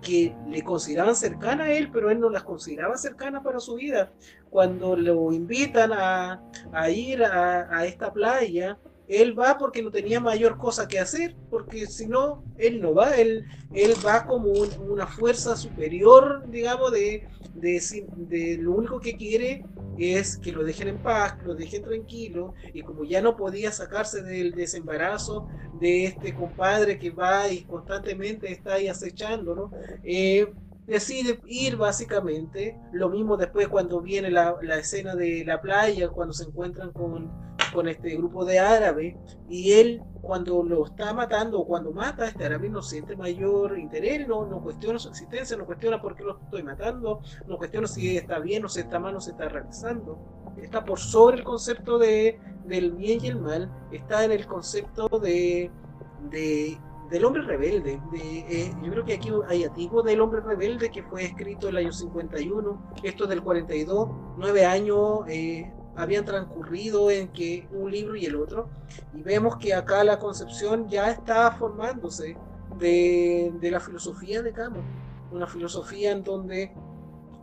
que le consideraban cercana a él, pero él no las consideraba cercanas para su vida. Cuando lo invitan a, a ir a, a esta playa, él va porque no tenía mayor cosa que hacer, porque si no, él no va, él, él va como una fuerza superior, digamos, de, de, lo único que quiere es que lo dejen en paz, que lo dejen tranquilo, y como ya no podía sacarse del desembarazo de este compadre que va y constantemente está ahí acechándolo, eh, decide ir básicamente, lo mismo después cuando viene la, la escena de la playa, cuando se encuentran con con este grupo de árabes y él cuando lo está matando o cuando mata a este árabe no siente mayor interés, no, no cuestiona su existencia, no cuestiona por qué lo estoy matando, no cuestiona si está bien o si está mal o se está realizando. Está por sobre el concepto de, del bien y el mal, está en el concepto de, de del hombre rebelde. De, eh, yo creo que aquí hay antiguo del hombre rebelde que fue escrito en el año 51, esto del 42, nueve años eh, habían transcurrido en que un libro y el otro, y vemos que acá la concepción ya está formándose de, de la filosofía de Camus, una filosofía en donde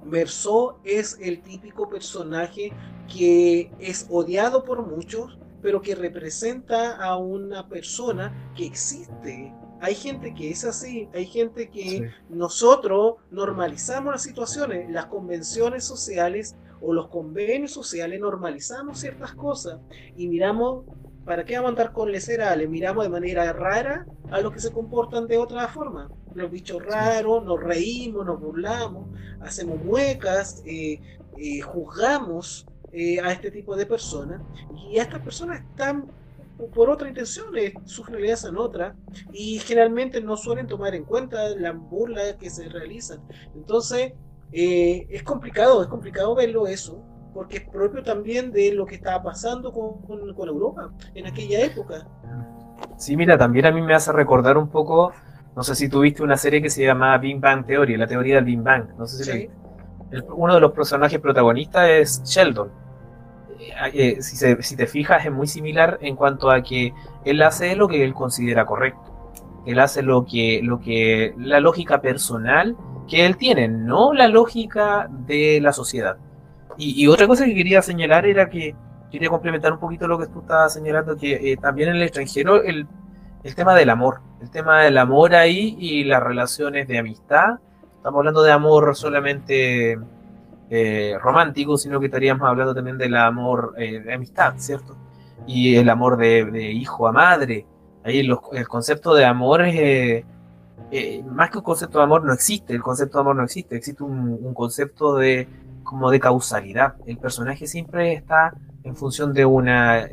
Merceau es el típico personaje que es odiado por muchos, pero que representa a una persona que existe. Hay gente que es así, hay gente que nosotros normalizamos las situaciones, las convenciones sociales o los convenios sociales, normalizamos ciertas cosas y miramos, ¿para qué vamos a andar con lecerales? Miramos de manera rara a los que se comportan de otra forma. Los bichos raros, nos reímos, nos burlamos, hacemos muecas, eh, eh, juzgamos eh, a este tipo de personas y estas personas están por otra intención, sus realidades son otra y generalmente no suelen tomar en cuenta la burla que se realizan. Entonces, eh, es complicado, es complicado verlo eso, porque es propio también de lo que estaba pasando con, con, Europa en aquella época. Sí, mira, también a mí me hace recordar un poco, no sé si tuviste una serie que se llama Big Bang Theory, la teoría del Big Bang, no sé si uno de los personajes protagonistas es Sheldon. Eh, si te fijas, es muy similar en cuanto a que él hace lo que él considera correcto. Él hace lo que, lo que la lógica personal que él tiene, no la lógica de la sociedad. Y, otra cosa que quería señalar era que quería complementar un poquito lo que tú estabas señalando, que eh, también en el extranjero el, el, tema del amor, el tema del amor ahí y las relaciones de amistad. Estamos hablando de amor solamente eh, romántico, sino que estaríamos hablando también del amor eh, de amistad, ¿cierto? Y el amor de, hijo a madre. Ahí el concepto de amor es eh, más que un concepto de amor no existe, el concepto de amor no existe, existe un, concepto de como de causalidad. El personaje siempre está en función de una,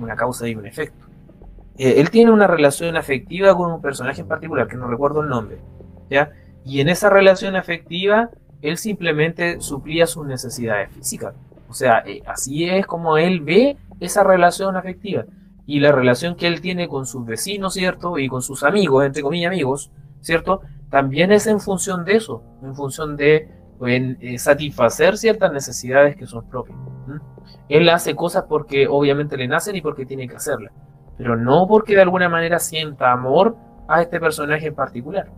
una causa y un efecto. Eh, él tiene una relación afectiva con un personaje en particular, que no recuerdo el nombre, ¿ya? Y en esa relación afectiva, él simplemente suplía sus necesidades físicas. O sea, eh, así es como él ve esa relación afectiva y la relación que él tiene con sus vecinos, ¿cierto? Y con sus amigos, entre comillas amigos, ¿cierto? También es en función de eso, en función de eh, satisfacer ciertas necesidades que son propias. Él hace cosas porque obviamente le nacen y porque tiene que hacerlas, pero no porque de alguna manera sienta amor a este personaje en particular,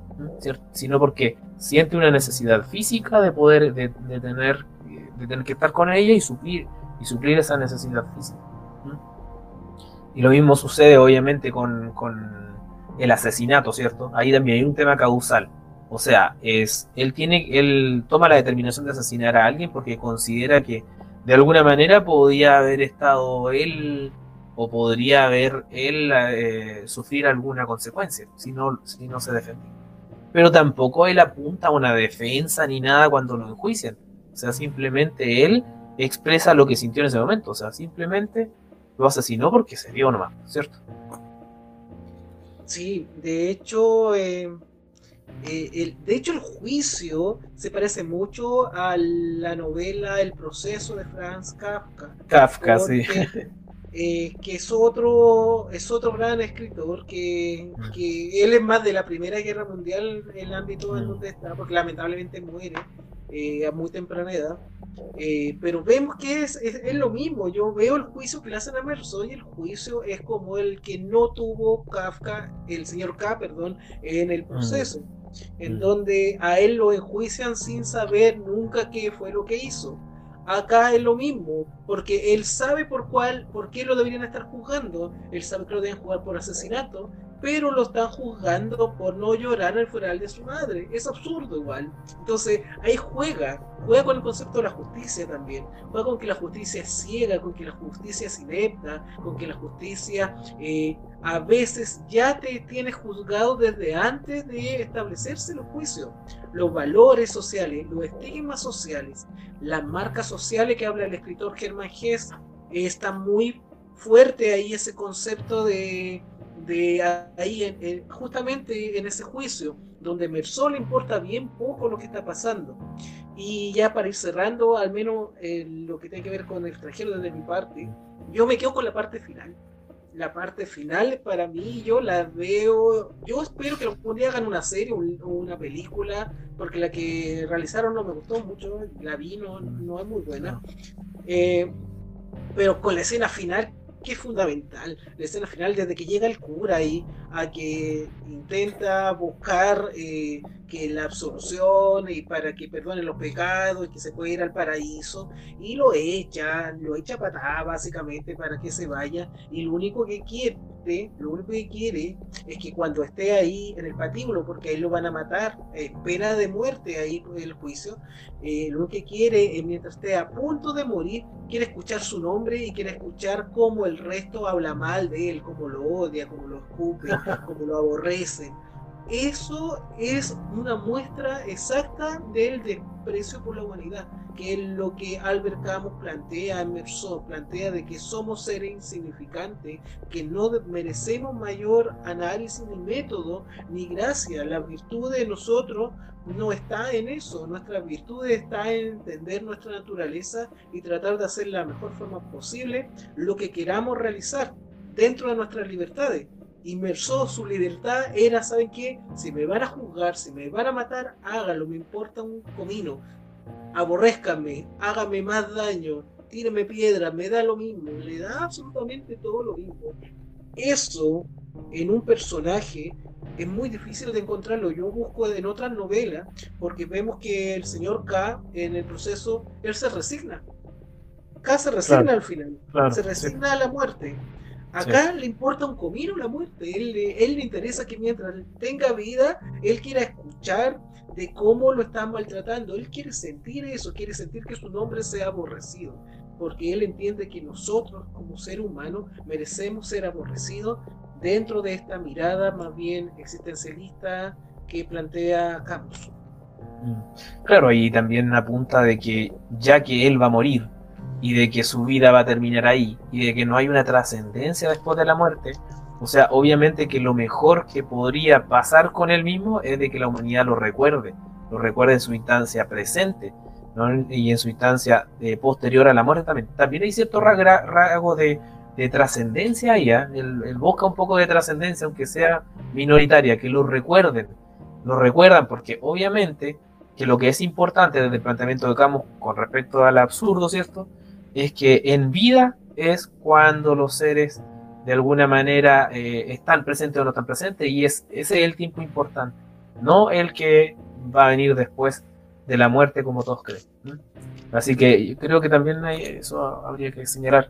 sino porque siente una necesidad física de poder, de, tener, de tener que estar con ella y suplir, y suplir esa necesidad física. Y lo mismo sucede obviamente con, el asesinato, ¿cierto? Ahí también hay un tema causal. O sea, es él tiene él toma la determinación de asesinar a alguien porque considera que de alguna manera podía haber estado él o podría haber él eh, sufrir alguna consecuencia si no, si no se defendía. Pero tampoco él apunta a una defensa ni nada cuando lo enjuician. O sea, simplemente él expresa lo que sintió en ese momento. O sea, simplemente lo asesinó porque se vio nomás, ¿cierto? Sí, de hecho, eh, eh, el, de hecho el juicio se parece mucho a la novela El proceso de Franz Kafka. Kafka, sí. [LAUGHS] Eh, que es otro, es otro gran escritor, que, mm. que, él es más de la Primera Guerra Mundial, el ámbito en mm. donde está, porque lamentablemente muere a muy temprana edad. Eh, pero vemos que es, es, lo mismo. Yo veo el juicio que le hacen a Merceau y el juicio es como el que no tuvo Kafka, el señor K, perdón, en el proceso, en donde a él lo enjuician sin saber nunca qué fue lo que hizo. Acá es lo mismo, porque él sabe por cuál, por qué lo deberían estar juzgando. Él sabe que lo deben jugar por asesinato, pero lo están juzgando por no llorar al funeral de su madre. Es absurdo igual. Entonces ahí juega, juega con el concepto de la justicia también. Juega con que la justicia es ciega, con que la justicia es inepta, con que la justicia eh, a veces ya te tiene juzgado desde antes de establecerse los juicios. Los valores sociales, los estigmas sociales, las marcas sociales que habla el escritor Germán Hess, está muy fuerte ahí ese concepto de de ahí, justamente en ese juicio, donde Mersol importa bien poco lo que está pasando. Y ya para ir cerrando, al menos eh, lo que tiene que ver con el extranjero desde mi parte, yo me quedo con la parte final. La parte final para mí yo la veo, yo espero que algún día hagan una serie o una película, porque la que realizaron no me gustó mucho, la vi, no, no es muy buena. Eh, pero con la escena final que es fundamental. La escena final, desde que llega el cura ahí, a que intenta buscar eh, que la absolución y para que perdone los pecados y que se pueda ir al paraíso, y lo echa, lo echa para básicamente para que se vaya, y lo único que quiere, lo único que quiere es que cuando esté ahí en el patíbulo, porque ahí lo van a matar, es pena de muerte ahí el juicio, eh, lo que quiere es mientras esté a punto de morir, quiere escuchar su nombre y quiere escuchar cómo el resto habla mal de él, cómo lo odia, cómo lo escupe, [LAUGHS] cómo lo aborrece. Eso es una muestra exacta del desprecio por la humanidad, que es lo que Albert Camus plantea, Emerson plantea de que somos seres insignificantes, que no merecemos mayor análisis ni método ni gracia. La virtud de nosotros no está en eso, nuestra virtud está en entender nuestra naturaleza y tratar de hacer la mejor forma posible lo que queramos realizar dentro de nuestras libertades inmersó su libertad era, ¿saben qué? Si me van a juzgar, si me van a matar, hágalo, me importa un comino. Aborrézcame, hágame más daño, tíreme piedra, me da lo mismo, le da absolutamente todo lo mismo. Eso en un personaje es muy difícil de encontrarlo. Yo busco en otras novelas porque vemos que el señor K en el proceso, él se resigna. K se resigna al final, se resigna a la muerte. Acá le importa un comino la muerte. Él, él le interesa que mientras tenga vida, él quiera escuchar de cómo lo están maltratando. Él quiere sentir eso, quiere sentir que su nombre sea aborrecido. Porque él entiende que nosotros, como ser humano, merecemos ser aborrecidos dentro de esta mirada más bien existencialista que plantea Camus. Mm. Claro, y también apunta de que ya que él va a morir, y de que su vida va a terminar ahí y de que no hay una trascendencia después de la muerte, o sea, obviamente que lo mejor que podría pasar con él mismo es de que la humanidad lo recuerde, lo recuerde en su instancia presente y en su instancia eh, posterior a la muerte también. También hay cierto rasgo de, de trascendencia ahí, ¿eh? él, busca un poco de trascendencia, aunque sea minoritaria, que lo recuerden, lo recuerdan, porque obviamente que lo que es importante desde el planteamiento de Camus con respecto al absurdo, ¿cierto? Es que en vida es cuando los seres de alguna manera eh, están presentes o no están presentes y es, ese es el tiempo importante, no el que va a venir después de la muerte como todos creen. Así que yo creo que también eso habría que señalar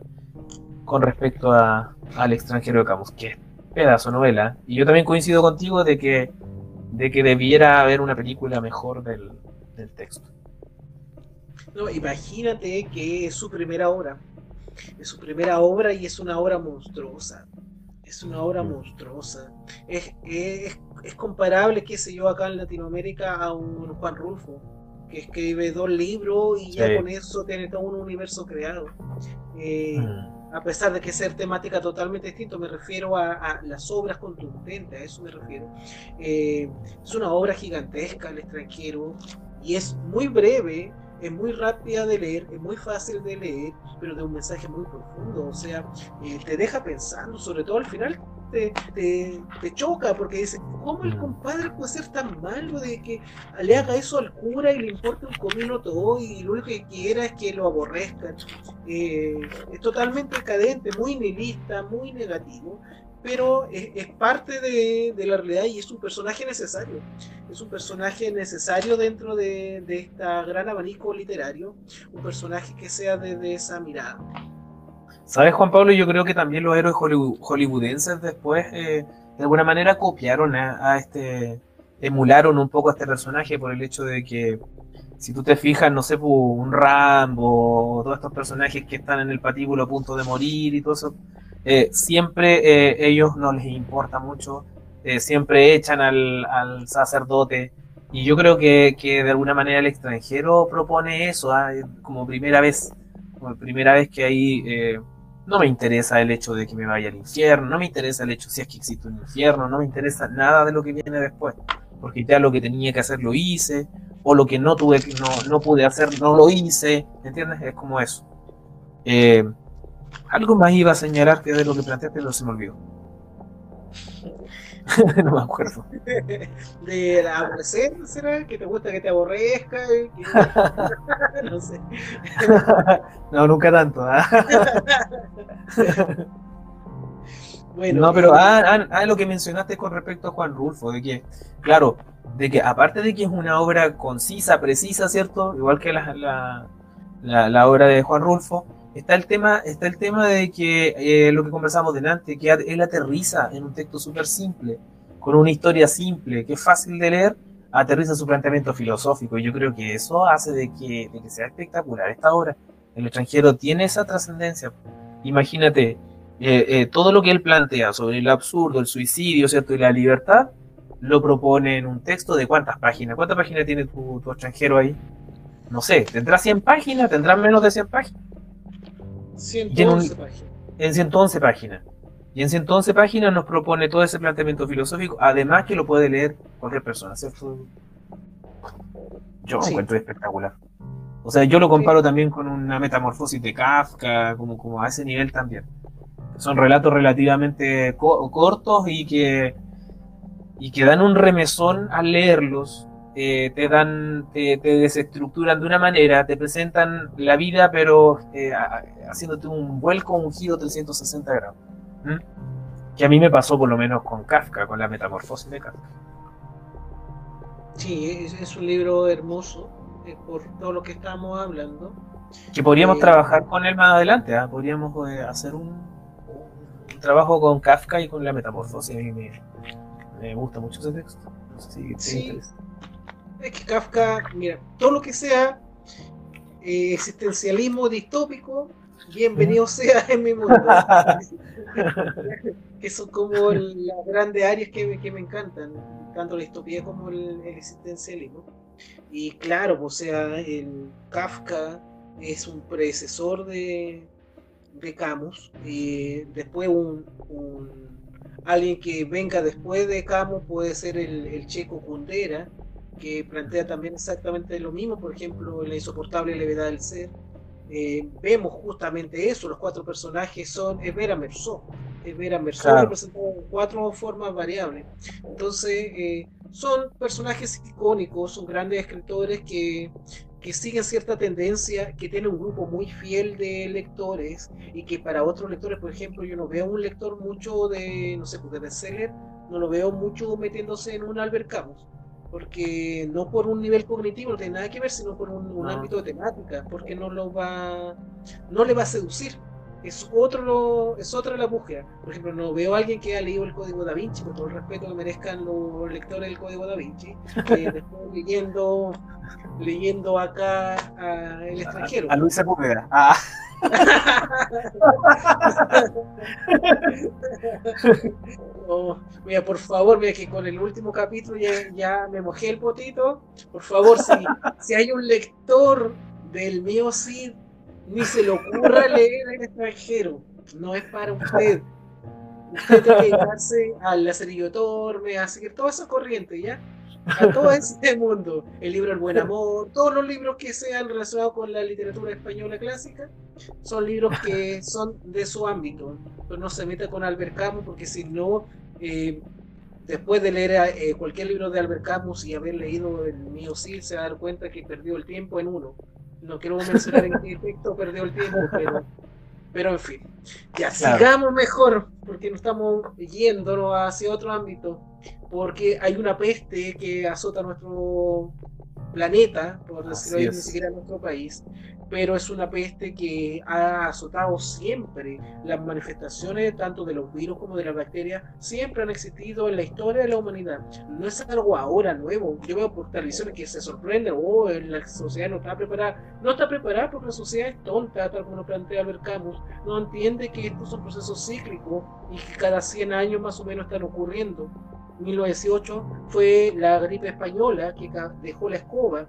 con respecto a, al extranjero de Camus, que es pedazo novela. Y yo también coincido contigo de que, de que debiera haber una película mejor del, del texto. No, imagínate que es su primera obra. Es su primera obra y es una obra monstruosa. Es una obra monstruosa. Es, es, es comparable, qué sé yo, acá en Latinoamérica a un Juan Rulfo, que escribe dos libros y ya con eso tiene todo un universo creado. Eh, mm. a pesar de que ser temática totalmente distinta, me refiero a, las obras contundentes, a eso me refiero. Eh, es una obra gigantesca, El extranjero, y es muy breve, es muy rápida de leer, es muy fácil de leer, pero de un mensaje muy profundo, o sea, eh, te deja pensando, sobre todo al final te, te, choca, porque dice, ¿cómo el compadre puede ser tan malo de que le haga eso al cura y le importe un comino todo y lo único que quiera es que lo aborrezcan? Eh, es totalmente decadente, muy nihilista, muy negativo, pero es, parte de, la realidad y es un personaje necesario. Es un personaje necesario dentro de, de este gran abanico literario, un personaje que sea desde esa mirada. ¿Sabes, Juan Pablo? Yo creo que también los héroes hollywoodenses después, eh, de alguna manera, copiaron a, este, emularon un poco a este personaje por el hecho de que, si tú te fijas, no sé, un Rambo, todos estos personajes que están en el patíbulo a punto de morir y todo eso, eh, siempre eh, ellos no les importa mucho, eh, siempre echan al, sacerdote. Y yo creo que, de alguna manera el extranjero propone eso, ¿ah? como primera vez, como primera vez que ahí no me interesa el hecho de que me vaya al infierno, no me interesa el hecho si es que existe un infierno, no me interesa nada de lo que viene después, porque ya lo que tenía que hacer lo hice, o lo que no tuve, no, no pude hacer, no lo hice, ¿entiendes? Es como eso. Algo más iba a señalar que de lo que planteaste, pero se me olvidó. [LAUGHS] no me acuerdo. [LAUGHS] De aborrecer, ¿será? Que te gusta que te aborrezca. [LAUGHS] no sé. no, nunca tanto. ¿ah? bueno, no, pero ah, ah, ah, lo que mencionaste con respecto a Juan Rulfo, de que, claro, de que aparte de que es una obra concisa, precisa, ¿cierto? Igual que la, la, la obra de Juan Rulfo, está el tema, está el tema de que eh, lo que conversamos delante, que él aterriza en un texto súper simple, con una historia simple, que es fácil de leer, aterriza su planteamiento filosófico. Y yo creo que eso hace de que, sea espectacular esta obra. El extranjero tiene esa trascendencia. Imagínate, eh, eh, todo lo que él plantea sobre el absurdo, el suicidio, ¿cierto? Y la libertad, lo propone en un texto de cuántas páginas. ¿Cuántas páginas tiene tu, tu extranjero ahí? No sé, ¿tendrá 100 páginas? ¿Tendrá menos de 100 páginas? 111 en páginas. En 111 páginas. Y en 111 páginas nos propone todo ese planteamiento filosófico, además que lo puede leer cualquier persona, Yo lo encuentro espectacular. O sea, yo lo comparo también con una metamorfosis de Kafka, como, como a ese nivel también. Son relatos relativamente cortos y que, y que dan un remesón al leerlos eh, te dan, te, desestructuran de una manera, te presentan la vida, pero eh, haciéndote un vuelco, un giro 360 grados. Que a mí me pasó por lo menos con Kafka, con la metamorfosis de Kafka. Sí, es, un libro hermoso, eh, por todo lo que estamos hablando. Que podríamos trabajar con él más adelante, ¿ah? podríamos hacer un, trabajo con Kafka y con la metamorfosis. A mí me, gusta mucho ese texto. sí, es que Kafka, mira, todo lo que sea eh, existencialismo distópico, bienvenido sea en mi mundo. [LAUGHS] que son como las grandes áreas que, que, me encantan, tanto la distopía como el, existencialismo. Y claro, o sea, el Kafka es un predecesor de, de Camus, y después un, alguien que venga después de Camus puede ser el, el checo Kundera, que plantea también exactamente lo mismo, por ejemplo, la insoportable levedad del ser. Eh, vemos justamente eso, los cuatro personajes son es Vera Merceau, es Vera Merceau representado en cuatro formas variables. Entonces, eh, son personajes icónicos, son grandes escritores que, que siguen cierta tendencia, que tienen un grupo muy fiel de lectores y que para otros lectores, por ejemplo, yo no veo un lector mucho de, no sé, pues, de bestseller, no lo veo mucho metiéndose en un Albert Camus porque no por un nivel cognitivo, no tiene nada que ver, sino por un, ámbito de temática, porque no lo va, no le va a seducir. Es otro, es otra la búsqueda. Por ejemplo, no veo a alguien que haya leído el código da Vinci, con todo el respeto que merezcan los lectores del código da Vinci, que [LAUGHS] después leyendo, leyendo acá a el extranjero. A, Luis Sepúlveda. Ah. [LAUGHS] mira, por favor, mira que con el último capítulo ya, me mojé el potito. Por favor, si, si hay un lector del mío Cid, ni se le ocurra leer en extranjero. No es para usted. Usted tiene que dedicarse al lacerillo Torme, a seguir toda esa corriente, ¿ya? a todo este mundo. El libro El Buen Amor, todos los libros que sean relacionados con la literatura española clásica, son libros que son de su ámbito. No se meta con Albert Camus, porque si no, eh, después de leer eh, cualquier libro de Albert Camus y haber leído el mío sí, se va a dar cuenta que perdió el tiempo en uno. No quiero mencionar en qué texto perdió el tiempo, pero, pero en fin. Ya sigamos mejor, porque no estamos yéndonos hacia otro ámbito porque hay una peste que azota nuestro planeta, por decirlo así, ni siquiera nuestro país, pero es una peste que ha azotado siempre. Las manifestaciones tanto de los virus como de las bacterias siempre han existido en la historia de la humanidad. No es algo ahora nuevo. Yo veo por televisiones que se sorprenden, oh, la sociedad no está preparada. No está preparada porque la sociedad es tonta, tal como lo plantea Albert Camus. No entiende que estos son procesos cíclicos y que cada 100 años más o menos están ocurriendo. 1918 fue la gripe española que dejó la escoba.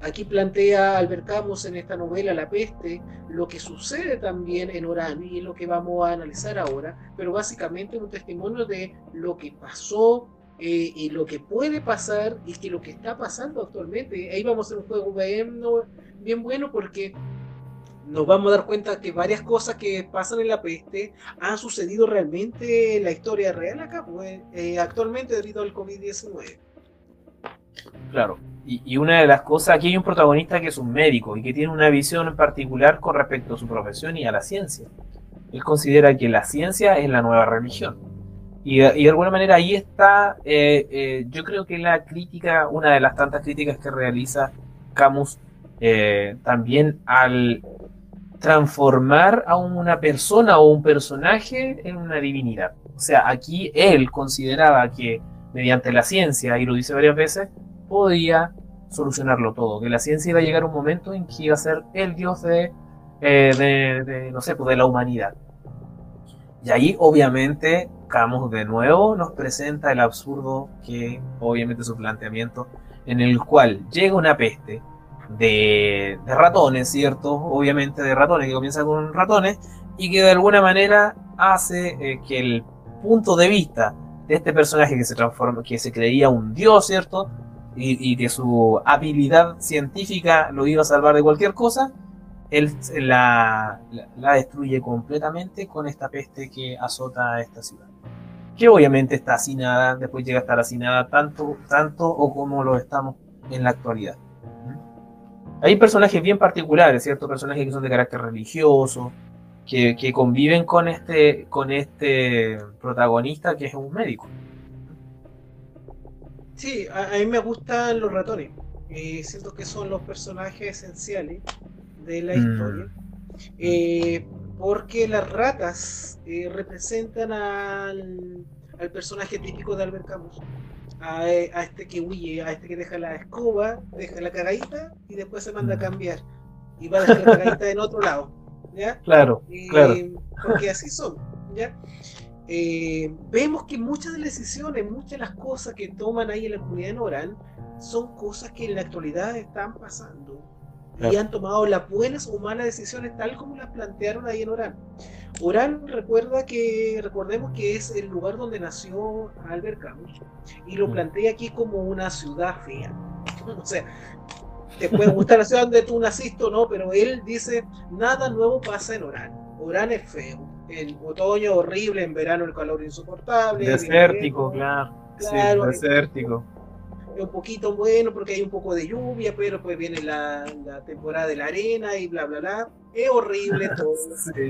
Aquí plantea Albert Camus en esta novela La peste lo que sucede también en Orán y lo que vamos a analizar ahora, pero básicamente un testimonio de lo que pasó eh, y lo que puede pasar y que lo que está pasando actualmente. Ahí vamos a hacer un juego bien, bien bueno porque nos vamos a dar cuenta que varias cosas que pasan en la peste han sucedido realmente en la historia real acá, pues, eh, actualmente debido al COVID-19. Claro, y, una de las cosas, aquí hay un protagonista que es un médico y que tiene una visión en particular con respecto a su profesión y a la ciencia. Él considera que la ciencia es la nueva religión. Y, de alguna manera ahí está, eh, eh, yo creo que la crítica, una de las tantas críticas que realiza Camus también al transformar a una persona o un personaje en una divinidad. O sea, aquí él consideraba que mediante la ciencia, y lo dice varias veces, podía solucionarlo todo, que la ciencia iba a llegar a un momento en que iba a ser el dios de, eh, no sé, pues de la humanidad. Y ahí obviamente Camus de nuevo nos presenta el absurdo que obviamente su planteamiento en el cual llega una peste de, ratones, ¿cierto? Obviamente de ratones, que comienza con ratones, y que de alguna manera hace eh, que el punto de vista de este personaje que se transforma, que se creía un dios, ¿cierto? Y, que su habilidad científica lo iba a salvar de cualquier cosa, él la, destruye completamente con esta peste que azota a esta ciudad. Que obviamente está hacinada, después llega a estar hacinada tanto, tanto o como lo estamos en la actualidad. Hay personajes bien particulares, ¿cierto? Personajes que son de carácter religioso, que, conviven con este, con este protagonista que es un médico. Sí, a, mí me gustan los ratones. Eh, siento que son los personajes esenciales de la mm. historia. Eh, porque las ratas eh, representan al, al personaje típico de Albert Camus a, este que huye, a este que deja la escoba, deja la cagadita y después se manda a cambiar. Y va a dejar la cagadita en otro lado. ¿ya? [LAUGHS] Claro, claro. Porque así son. ¿ya? Eh, vemos que muchas de las decisiones, muchas de las cosas que toman ahí en la comunidad de Orán son cosas que en la actualidad están pasando y han tomado las buenas o malas decisiones tal como las plantearon ahí en Orán. Orán recuerda que, recordemos que es el lugar donde nació Albert Camus y lo mm. plantea aquí como una ciudad fea. [LAUGHS] o sea, te puede gustar la ciudad donde tú naciste o no, pero él dice, nada nuevo pasa en Orán. Orán es feo. En otoño horrible, en verano el calor insoportable. Desértico, claro. claro. Sí, desértico un poquito bueno porque hay un poco de lluvia, pero pues viene la, temporada de la arena y bla, bla, bla. Es horrible [LAUGHS] todo.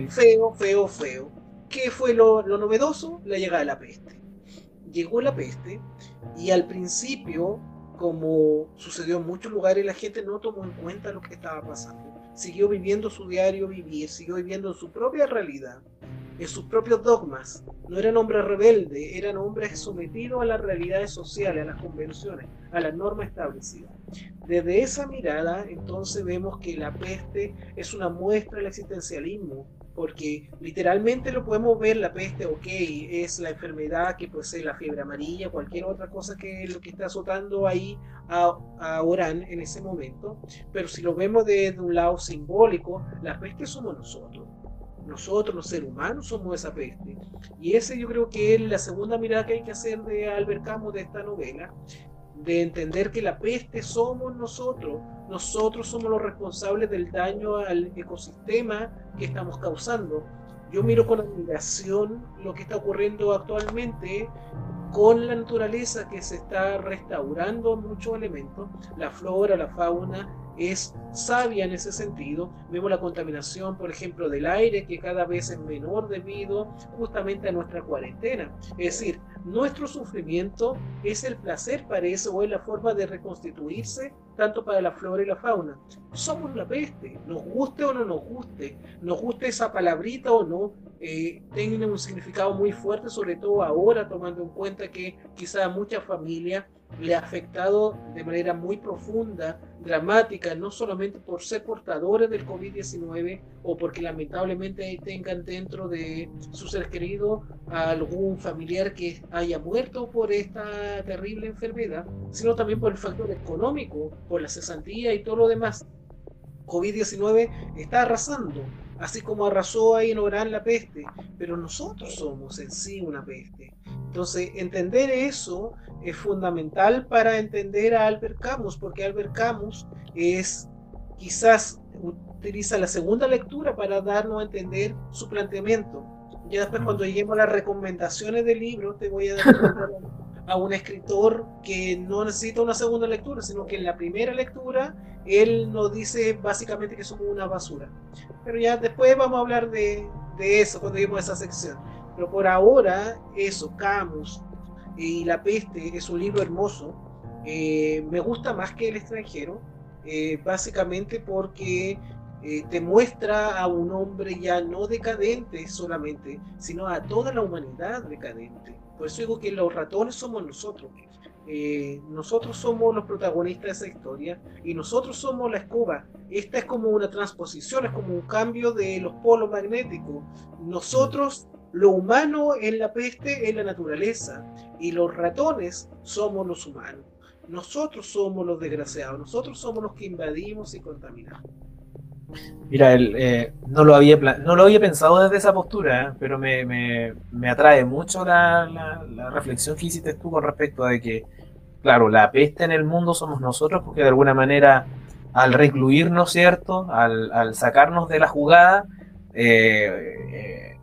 Feo, feo, feo. ¿Qué fue lo, lo novedoso? La llegada de la peste. Llegó la peste y al principio, como sucedió en muchos lugares, la gente no tomó en cuenta lo que estaba pasando. Siguió viviendo su diario vivir, siguió viviendo su propia realidad en sus propios dogmas. No eran hombres rebeldes, eran hombres sometidos a las realidades sociales, a las convenciones, a las normas establecidas. Desde esa mirada, entonces vemos que la peste es una muestra del existencialismo, porque literalmente lo podemos ver, la peste, ok, es la enfermedad que posee la fiebre amarilla, cualquier otra cosa que lo que está azotando ahí a, a Orán en ese momento, pero si lo vemos desde un lado simbólico, la peste somos nosotros nosotros, los seres humanos, somos esa peste. Y ese yo creo que es la segunda mirada que hay que hacer de Albert Camus de esta novela, de entender que la peste somos nosotros, nosotros somos los responsables del daño al ecosistema que estamos causando. Yo miro con admiración lo que está ocurriendo actualmente con la naturaleza que se está restaurando muchos elementos, la flora, la fauna, es sabia en ese sentido. Vemos la contaminación, por ejemplo, del aire, que cada vez es menor debido justamente a nuestra cuarentena. Es decir, nuestro sufrimiento es el placer, parece, o es la forma de reconstituirse tanto para la flora y la fauna. Somos la peste, nos guste o no nos guste, nos guste esa palabrita o no, eh, tiene un significado muy fuerte, sobre todo ahora, tomando en cuenta que quizá muchas familias le ha afectado de manera muy profunda, dramática, no solamente por ser portadores del COVID-19 o porque lamentablemente tengan dentro de su ser querido algún familiar que haya muerto por esta terrible enfermedad, sino también por el factor económico, por la cesantía y todo lo demás. COVID-19 está arrasando, así como arrasó ahí en Orán la peste, pero nosotros somos en sí una peste. Entonces, entender eso es fundamental para entender a Albert Camus, porque Albert Camus es quizás utiliza la segunda lectura para darnos a entender su planteamiento. Ya después cuando lleguemos a las recomendaciones del libro, te voy a dar [LAUGHS] a un escritor que no necesita una segunda lectura, sino que en la primera lectura él nos dice básicamente que somos una basura. Pero ya después vamos a hablar de, eso cuando lleguemos a esa sección. Pero por ahora, eso, Camus y La Peste es un libro hermoso. Eh, me gusta más que El extranjero, eh, básicamente porque eh, te muestra a un hombre ya no decadente solamente, sino a toda la humanidad decadente. Por eso digo que los ratones somos nosotros. Eh, nosotros somos los protagonistas de esa historia y nosotros somos la escoba. Esta es como una transposición, es como un cambio de los polos magnéticos. Nosotros, lo humano en la peste es la naturaleza y los ratones somos los humanos. Nosotros somos los desgraciados, nosotros somos los que invadimos y contaminamos. Mira, eh, no, lo había, no lo había pensado desde esa postura, ¿eh? pero me, atrae mucho la, reflexión que hiciste tú con respecto a que, claro, la peste en el mundo somos nosotros, porque de alguna manera al recluirnos, ¿cierto? Al, sacarnos de la jugada, eh,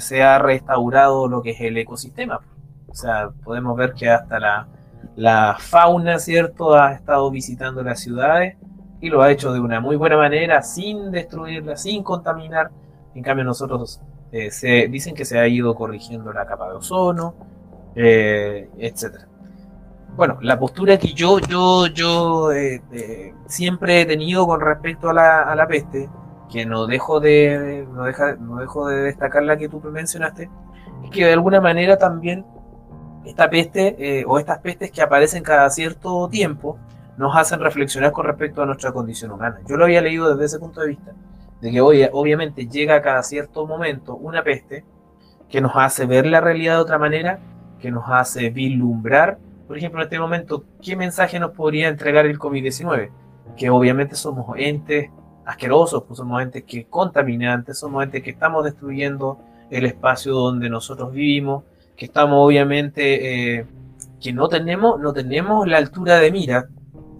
se ha restaurado lo que es el ecosistema. O sea, podemos ver que hasta la, fauna, ¿cierto?, ha estado visitando las ciudades y lo ha hecho de una muy buena manera, sin destruirla, sin contaminar. En cambio, nosotros eh, se, dicen que se ha ido corrigiendo la capa de ozono, eh, etc. Bueno, la postura que yo, yo, yo eh, siempre he tenido con respecto a la, a la peste, que no dejo de, no, deja, no dejo de destacar la que tú mencionaste, es que de alguna manera también esta peste o estas pestes que aparecen cada cierto tiempo, nos hacen reflexionar con respecto a nuestra condición humana. Yo lo había leído desde ese punto de vista, de que hoy obviamente llega a cada cierto momento una peste que nos hace ver la realidad de otra manera, que nos hace vislumbrar, por ejemplo, en este momento, ¿qué mensaje nos podría entregar el COVID-19? Que obviamente somos entes asquerosos, pues somos entes que contaminantes, somos entes que estamos destruyendo el espacio donde nosotros vivimos, que estamos obviamente, eh, que no tenemos, no tenemos la altura de mira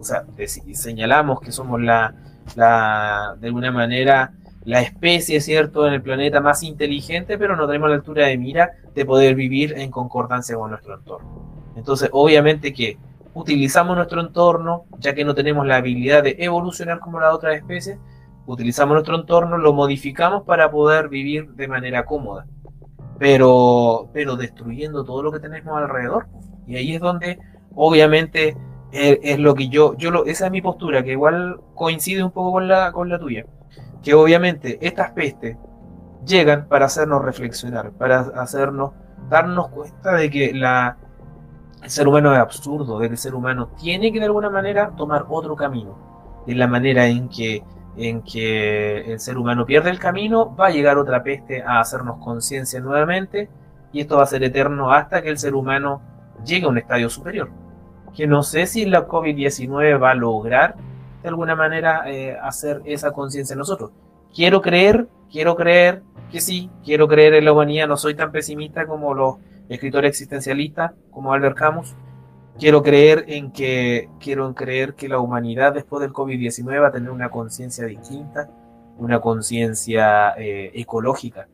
o sea, señalamos que somos la, la, de alguna manera, la especie, ¿cierto?, en el planeta más inteligente, pero no tenemos la altura de mira de poder vivir en concordancia con nuestro entorno. Entonces, obviamente que utilizamos nuestro entorno, ya que no tenemos la habilidad de evolucionar como las otras especies, utilizamos nuestro entorno, lo modificamos para poder vivir de manera cómoda, pero, pero destruyendo todo lo que tenemos alrededor. Y ahí es donde, obviamente, es, lo que yo, yo lo, esa es mi postura, que igual coincide un poco con la, con la tuya, que obviamente estas pestes llegan para hacernos reflexionar, para hacernos darnos cuenta de que la, el ser humano es absurdo, el ser humano tiene que de alguna manera tomar otro camino, de la manera en que en que el ser humano pierde el camino, va a llegar otra peste a hacernos conciencia nuevamente y esto va a ser eterno hasta que el ser humano llegue a un estadio superior que no sé si la COVID-19 va a lograr de alguna manera eh, hacer esa conciencia en nosotros. Quiero creer, quiero creer que sí, quiero creer en la humanidad, no soy tan pesimista como los escritores existencialistas, como Albert Camus. Quiero creer en que quiero creer que la humanidad después del COVID-19 va a tener una conciencia distinta, una conciencia eh, ecológica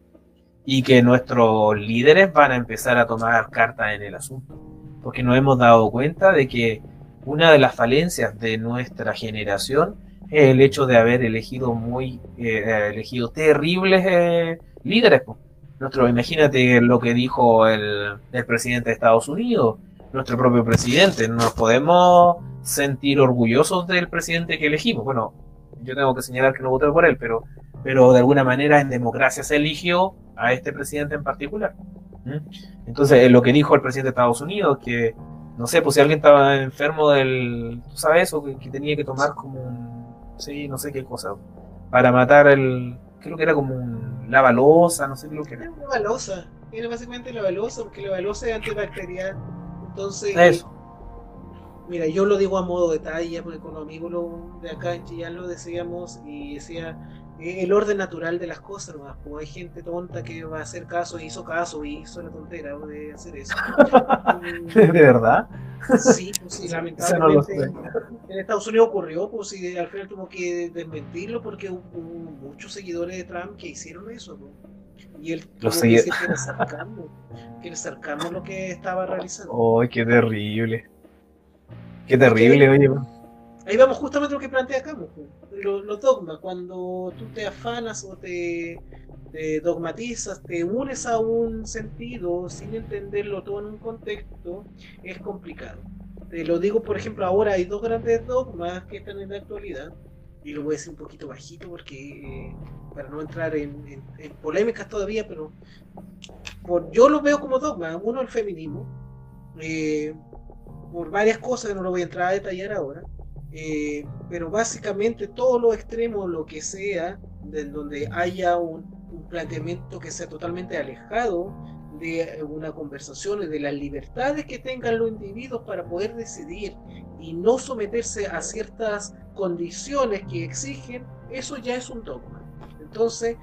y que nuestros líderes van a empezar a tomar cartas en el asunto porque nos hemos dado cuenta de que una de las falencias de nuestra generación es el hecho de haber elegido muy eh, elegido terribles eh, líderes. Nuestro, imagínate lo que dijo el, el, presidente de Estados Unidos, nuestro propio presidente. Nos podemos sentir orgullosos del presidente que elegimos. Bueno, yo tengo que señalar que no voté por él, pero, pero de alguna manera en democracia se eligió a este presidente en particular. Entonces, lo que dijo el presidente de Estados Unidos, que no sé, pues si alguien estaba enfermo del, tú sabes, o que, tenía que tomar como un, sí, no sé qué cosa, para matar el, creo que era como un lavalosa, no sé lo que era. Lavalosa, era básicamente lavalosa, porque la lavalosa es antibacterial, entonces... Eso. Mira, yo lo digo a modo de talla, porque con los amigos de acá en Chillán lo decíamos y decía, el orden natural de las cosas, ¿no? Pues hay gente tonta que va a hacer caso hizo caso y hizo la tontera de hacer eso. [LAUGHS] ¿De verdad? Sí, [LAUGHS] pues sí, lamentablemente en Estados Unidos ocurrió, pues y al final tuvo que desmentirlo porque hubo, muchos seguidores de Trump que hicieron eso, ¿no? Y él tuvo que decir que era sarcasmo, que era sarcasmo lo que estaba realizando. ¡Ay, qué terrible! ¡Qué terrible, oye! Ahí vamos justamente a lo que plantea Camus, los, los dogmas. Cuando tú te afanas o te, te dogmatizas, te unes a un sentido sin entenderlo todo en un contexto, es complicado. Te lo digo, por ejemplo, ahora hay dos grandes dogmas que están en la actualidad, y lo voy a decir un poquito bajito porque eh, para no entrar en, polémicas todavía, pero por, yo lo veo como dogma. Uno, el feminismo, eh, por varias cosas que no lo voy a entrar a detallar ahora, eh, pero básicamente todo lo extremo, lo que sea, de donde haya un, un planteamiento que sea totalmente alejado de una conversación de las libertades que tengan los individuos para poder decidir y no someterse a ciertas condiciones que exigen, eso ya es un dogma. Entonces,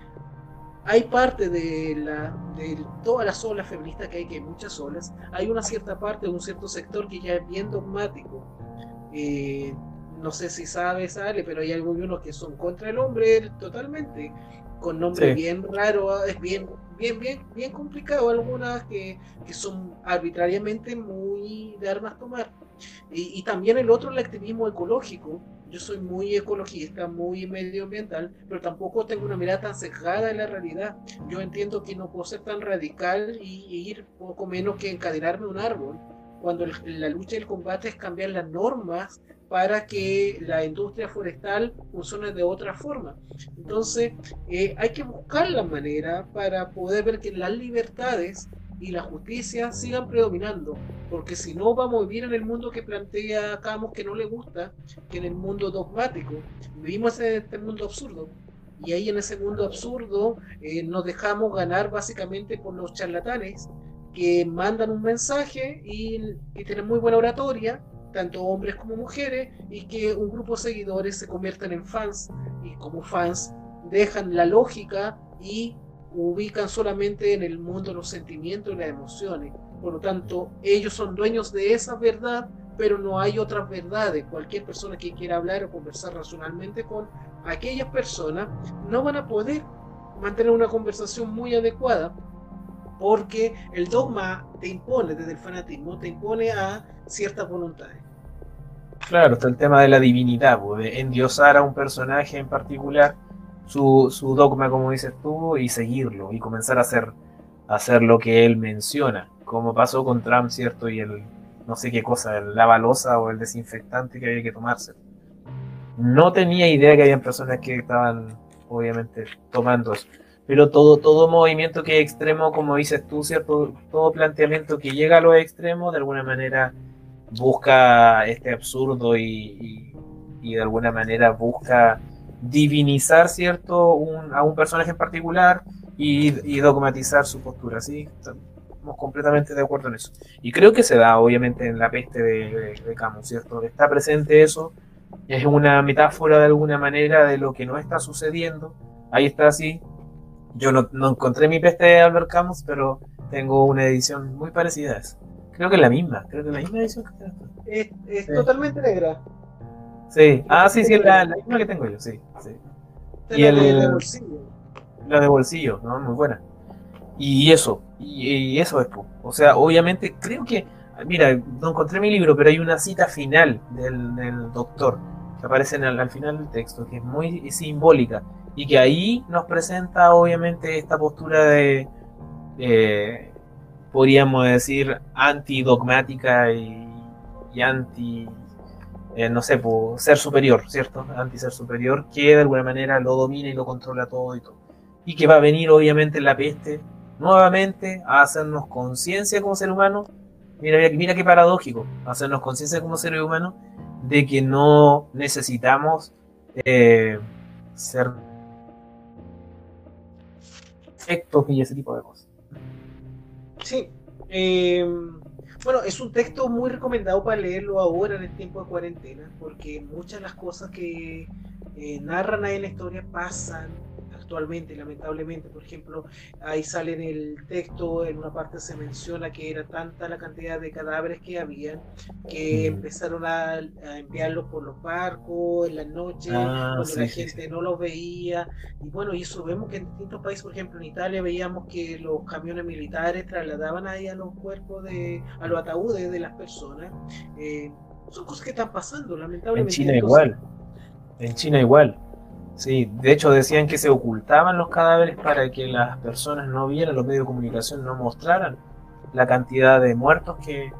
hay parte de, la, de todas las olas feministas que hay, que hay muchas olas, hay una cierta parte, un cierto sector que ya es bien dogmático. Eh, no sé si sabes, Ale, pero hay algunos que son contra el hombre totalmente, con nombres bien raros, es bien, bien, bien, bien complicado, algunas que, que son arbitrariamente muy de armas tomar. Y, y, también el otro, el activismo ecológico. Yo soy muy ecologista, muy medioambiental, pero tampoco tengo una mirada tan cerrada de la realidad. Yo entiendo que no puedo ser tan radical y, y ir poco menos que encadenarme un árbol, cuando la lucha y el combate es cambiar las normas para que la industria forestal funcione de otra forma. Entonces, eh, hay que buscar la manera para poder ver que las libertades y la justicia sigan predominando, porque si no vamos a vivir en el mundo que plantea Camus que no le gusta, que en el mundo dogmático, vivimos en este mundo absurdo. Y ahí en ese mundo absurdo eh, nos dejamos ganar básicamente por los charlatanes que mandan un mensaje y, y tienen muy buena oratoria, tanto hombres como mujeres, y que un grupo de seguidores se conviertan en fans, y como fans dejan la lógica y ubican solamente en el mundo los sentimientos y las emociones. Por lo tanto, ellos son dueños de esa verdad, pero no hay otras verdades. Cualquier persona que quiera hablar o conversar racionalmente con aquellas personas no van a poder mantener una conversación muy adecuada porque el dogma te impone desde el fanatismo, te impone a ciertas voluntades. Claro, está el tema de la divinidad, de endiosar a un personaje en particular, su, su, dogma, como dices tú, y seguirlo, y comenzar a hacer, hacer lo que él menciona, como pasó con Trump, ¿cierto? Y el, no sé qué cosa, la balosa o el desinfectante que había que tomarse. No tenía idea que había personas que estaban, obviamente, tomando eso. Pero todo, todo movimiento que es extremo, como dices tú, ¿cierto? Todo planteamiento que llega a los extremos, de alguna manera busca este absurdo y, de alguna manera busca divinizar cierto a un personaje en particular y, dogmatizar su postura ¿sí? estamos completamente de acuerdo en eso. Y creo que se da obviamente en la peste de, Camus cierto está presente eso es una metáfora de alguna manera de lo que no está sucediendo. Ahí está así yo no, no encontré mi peste de Albert Camus pero tengo una edición muy parecida a eso Creo que es la misma, creo que es la misma edición que Es, es totalmente negra. Sí, ah, sí, sí, es la, la, misma que tengo yo, sí. sí. Y la el, de bolsillo. La de bolsillo, ¿no? Muy buena. Y eso, y, eso es, o sea, obviamente creo que, mira, no encontré mi libro, pero hay una cita final del, del doctor que aparece en el, al final del texto, que es muy simbólica y que ahí nos presenta obviamente esta postura de, de podríamos decir, antidogmática y, y anti, eh, no sé, ser superior, ¿cierto? Anti ser superior, que de alguna manera lo domina y lo controla todo y todo. Y que va a venir, obviamente, la peste nuevamente a hacernos conciencia como ser humano. Mira, mira, qué paradójico, hacernos conciencia como seres humanos de que no necesitamos eh, ser perfectos y ese tipo de cosas. Sí. Em, bueno, es un texto muy recomendado para leerlo ahora en el tiempo de cuarentena, porque muchas de las cosas que eh, narran ahí en la historia pasan actualmente, lamentablemente. Por ejemplo, ahí sale en el texto, en una parte se menciona que era tanta la cantidad de cadáveres que había que empezaron a, enviarlos por los barcos en las noches, ah, cuando la gente no los veía. Y bueno, y eso vemos que en distintos países, por ejemplo en Italia, veíamos que los camiones militares trasladaban ahí a los cuerpos de, a los ataúdes de las personas. Eh, son cosas que están pasando, lamentablemente. En China igual. En China igual. Sí, de hecho decían que se ocultaban los cadáveres para que las personas no vieran, los medios de comunicación no mostraran la cantidad de muertos que,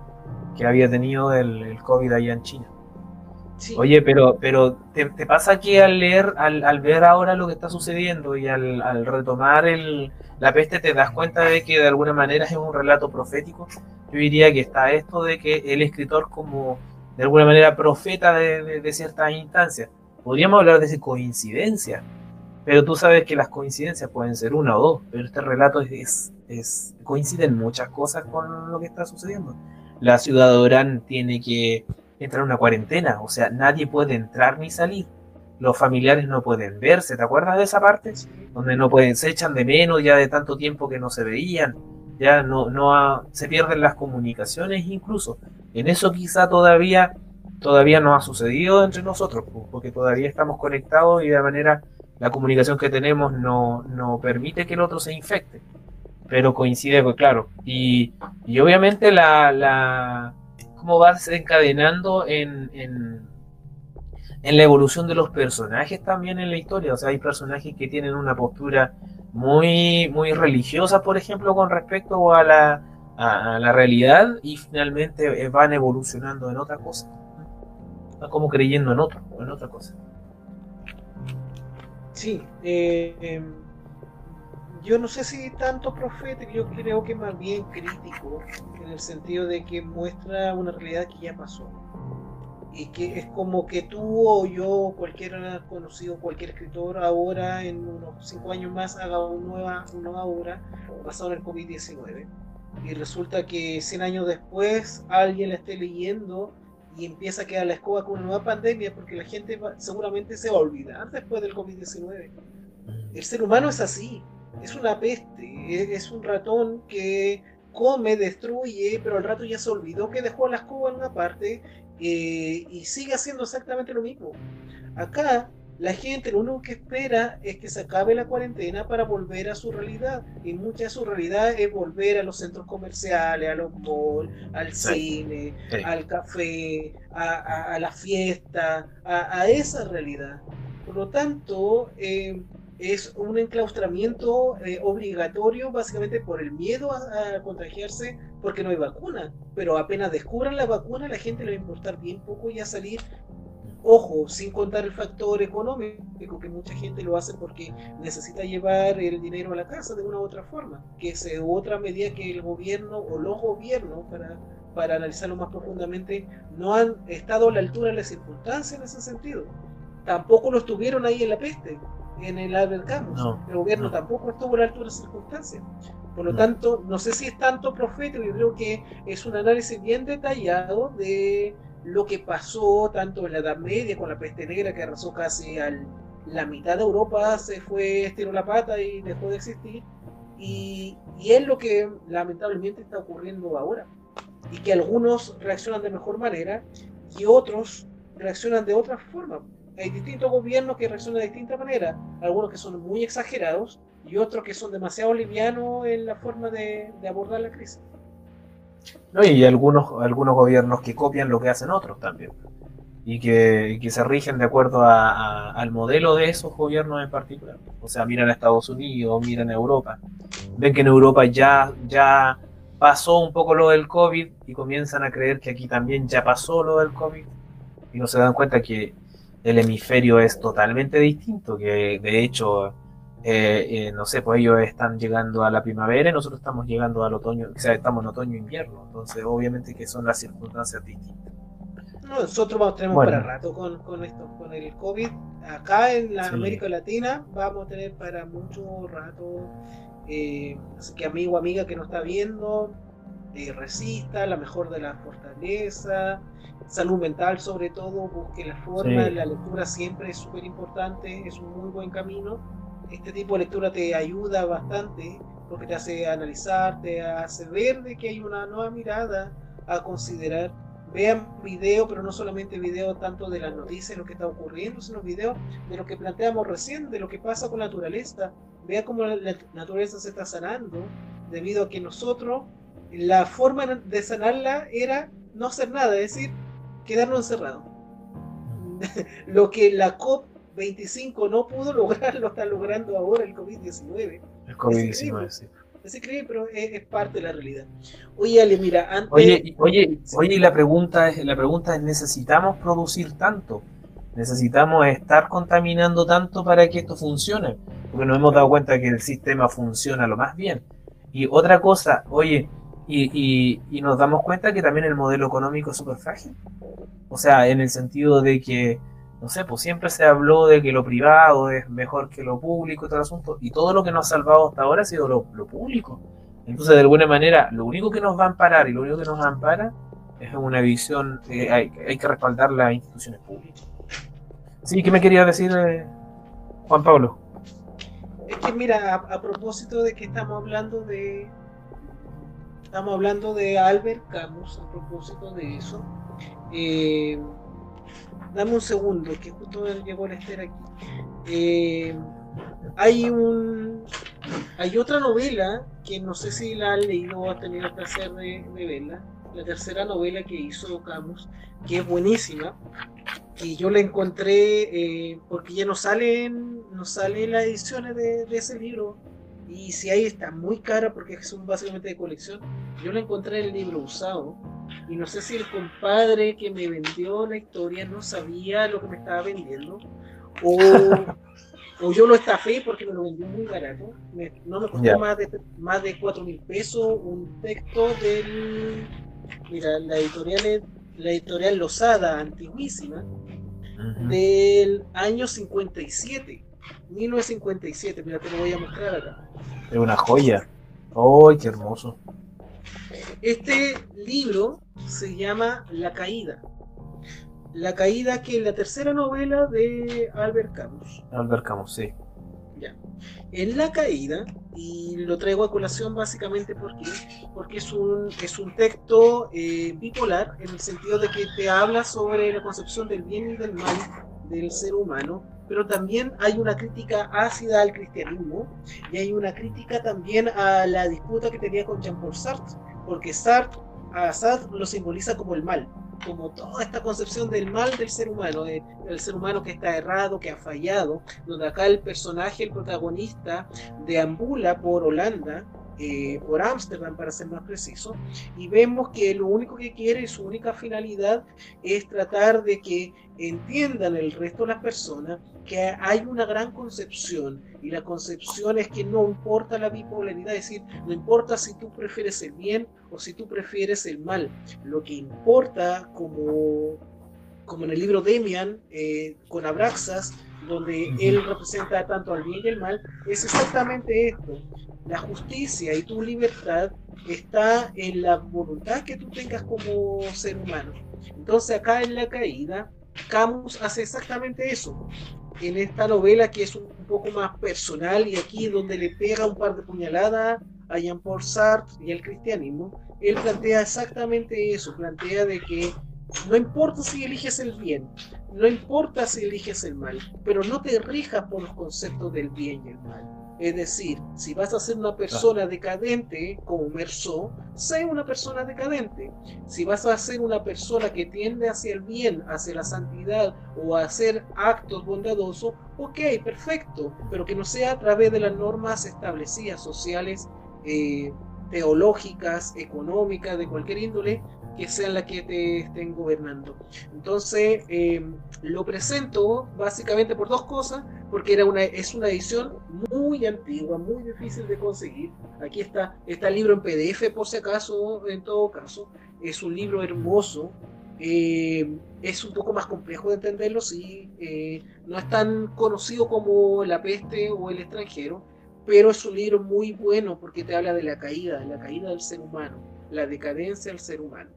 había tenido el, COVID allá en China. Oye, pero, pero ¿te, pasa que al leer, al, ver ahora lo que está sucediendo y al, retomar el, la peste, te das cuenta de que de alguna manera es un relato profético? Yo diría que está esto de que el escritor como de alguna manera profeta de, de ciertas instancias Podríamos hablar de coincidencia, pero tú sabes que las coincidencias pueden ser una o dos, pero este relato es, es, coinciden muchas cosas con lo que está sucediendo. La ciudad de Orán tiene que entrar en una cuarentena, o sea, nadie puede entrar ni salir. Los familiares no pueden verse, ¿te acuerdas de esa parte? Donde no pueden, se echan de menos ya de tanto tiempo que no se veían, ya no, no se pierden las comunicaciones incluso. En eso quizá todavía todavía no ha sucedido entre nosotros, porque todavía estamos conectados y de manera la comunicación que tenemos no, no permite que el otro se infecte. Pero coincide, pues claro. Y, y obviamente la, la cómo va desencadenando en, en, en la evolución de los personajes también en la historia. O sea, hay personajes que tienen una postura muy, muy religiosa, por ejemplo, con respecto a la, a la realidad y finalmente van evolucionando en otra cosa como creyendo en otro, en otra cosa. Sí, eh, em, yo no sé si tanto profeta, yo creo que más bien crítico, en el sentido de que muestra una realidad que ya pasó. Y que es como que tú o yo, cualquiera conocido, cualquier escritor, ahora en unos cinco años más haga una nueva, una obra basada en el COVID-19. Y resulta que 100 años después alguien la esté leyendo y empieza a quedar la escoba con una nueva pandemia porque la gente seguramente se va a olvidar después del COVID-19. El ser humano es así, es una peste, es un ratón que come, destruye, pero al rato ya se olvidó que dejó la escoba en una parte eh, y sigue haciendo exactamente lo mismo. Acá la gente lo único que espera es que se acabe la cuarentena para volver a su realidad. Y mucha de su realidad es volver a los centros comerciales, a los malls, al cine, al café, a, la fiesta, a, esa realidad. Por lo tanto, eh, es un enclaustramiento eh, obligatorio básicamente por el miedo a, a, contagiarse porque no hay vacuna. Pero apenas descubran la vacuna, la gente le va a importar bien poco y a salir Ojo, sin contar el factor económico, que mucha gente lo hace porque necesita llevar el dinero a la casa de una u otra forma, que es otra medida que el gobierno o los gobiernos, para, para analizarlo más profundamente, no han estado a la altura de las circunstancias en ese sentido. Tampoco lo estuvieron ahí en la peste, en el Albert Camus. el gobierno tampoco estuvo a la altura de las circunstancias. Por lo tanto, no sé si es tanto profético, yo creo que es un análisis bien detallado de lo que pasó tanto en la Edad Media con la peste negra que arrasó casi a la mitad de Europa, se fue, estiró la pata y dejó de existir. Y, es lo que lamentablemente está ocurriendo ahora. Y que algunos reaccionan de mejor manera y otros reaccionan de otra forma. Hay distintos gobiernos que reaccionan de distinta manera, algunos que son muy exagerados y otros que son demasiado livianos en la forma de abordar la crisis. ¿No? Y algunos, algunos gobiernos que copian lo que hacen otros también. Y que, se rigen de acuerdo al modelo de esos gobiernos en particular. O sea, miran a Estados Unidos, miran a Europa. Ven que en Europa ya, ya pasó un poco lo del COVID y comienzan a creer que aquí también ya pasó lo del COVID. Y no se dan cuenta que el hemisferio es totalmente distinto, que de hecho eh, eh, no sé, pues ellos están llegando a la primavera y nosotros estamos llegando al otoño, o sea, estamos en otoño-invierno, entonces obviamente que son las circunstancias distintas. nosotros vamos, tenemos para rato con, con, esto, con el COVID. Acá en la América Latina vamos a tener para mucho rato. Eh, así que amigo, amiga que nos está viendo, resista, la mejor de la fortaleza, salud mental sobre todo, busque la forma, la lectura siempre es súper importante, es un muy buen camino este tipo de lectura te ayuda bastante porque te hace analizar, te hace ver de que hay una nueva mirada a considerar. Vean video, pero no solamente video tanto de las noticias, lo que está ocurriendo, sino video de lo que planteamos recién, de lo que pasa con la naturaleza. Vean cómo la naturaleza se está sanando, debido a que nosotros, la forma de sanarla era no hacer nada, es decir, quedarnos encerrados. [LAUGHS] lo que la COP25 no pudo [LAUGHS] lograr, lo está logrando ahora el COVID-19. El COVID-19, sí. Es increíble, pero es, parte de la realidad. Oye, Ale, mira, antes... Oye, oye, oye, la pregunta es, la pregunta es, ¿necesitamos producir tanto? ¿Necesitamos estar contaminando tanto para que esto funcione? Porque nos hemos dado cuenta que el sistema funciona lo más bien. Y otra cosa, oye, y, y, nos damos cuenta que también el modelo económico es súper frágil. O sea, en el sentido de que, no sé, pues siempre se habló de que lo privado es mejor que lo público y todo el asunto, y todo lo que nos ha salvado hasta ahora ha sido lo, público. Entonces, de alguna manera, lo único que nos va a amparar y lo único que nos ampara es una visión, eh, hay, hay, que respaldar las instituciones públicas. Sí, ¿qué me quería decir eh, Juan Pablo? Es que mira, a propósito de que estamos hablando de Estamos hablando de Albert Camus a propósito de eso. Eh, dame un segundo, que justo llegó el Esther aquí. Eh, hay un hay otra novela que no sé si la han leído o has tenido el placer de, verla. La tercera novela que hizo Camus, que es buenísima. Y yo la encontré eh, porque ya no salen, no salen las ediciones de ese libro y si ahí está muy cara porque son básicamente de colección, yo la encontré en el libro usado. Y no sé si el compadre que me vendió la historia no sabía lo que me estaba vendiendo. O, [LAUGHS] o yo lo estafé porque me lo vendió muy barato. no me costó más de más de 4 mil pesos. Un texto del. Mira, la editorial es la editorial Losada, antiguísima, del año 57. 1957, mira, te lo voy a mostrar acá. Es una joya. ¡Ay, qué hermoso! Este libro se llama La Caída. La Caída, que es la tercera novela de Albert Camus. Albert Camus, sí. Ya. En La Caída, y lo traigo a colación básicamente porque, porque es, un, es un texto eh, bipolar en el sentido de que te habla sobre la concepción del bien y del mal del ser humano pero también hay una crítica ácida al cristianismo y hay una crítica también a la disputa que tenía con Jean-Paul Sartre, porque Sartre a Sartre lo simboliza como el mal, como toda esta concepción del mal del ser humano, del ser humano que está errado, que ha fallado, donde acá el personaje, el protagonista, deambula por Holanda eh, por Ámsterdam para ser más preciso, y vemos que lo único que quiere y su única finalidad es tratar de que entiendan el resto de las personas que hay una gran concepción y la concepción es que no importa la bipolaridad, es decir, no importa si tú prefieres el bien o si tú prefieres el mal, lo que importa como, como en el libro Demian eh, con Abraxas, donde él representa tanto al bien y el mal, es exactamente esto. La justicia y tu libertad está en la voluntad que tú tengas como ser humano. Entonces acá en la caída, Camus hace exactamente eso. En esta novela que es un poco más personal y aquí donde le pega un par de puñaladas a Jean-Paul Sartre y al cristianismo, él plantea exactamente eso, plantea de que no importa si eliges el bien, no importa si eliges el mal, pero no te rijas por los conceptos del bien y el mal. Es decir, si vas a ser una persona decadente como Merceau, sé una persona decadente. Si vas a ser una persona que tiende hacia el bien, hacia la santidad o a hacer actos bondadosos, ok, perfecto, pero que no sea a través de las normas establecidas sociales, eh, teológicas, económicas, de cualquier índole, que sean las que te estén gobernando. Entonces, eh, lo presento básicamente por dos cosas, porque era una, es una edición muy antigua, muy difícil de conseguir. Aquí está, está el libro en PDF por si acaso, en todo caso. Es un libro hermoso. Eh, es un poco más complejo de entenderlo, si eh, no es tan conocido como La peste o El extranjero, pero es un libro muy bueno porque te habla de la caída, de la caída del ser humano, la decadencia del ser humano.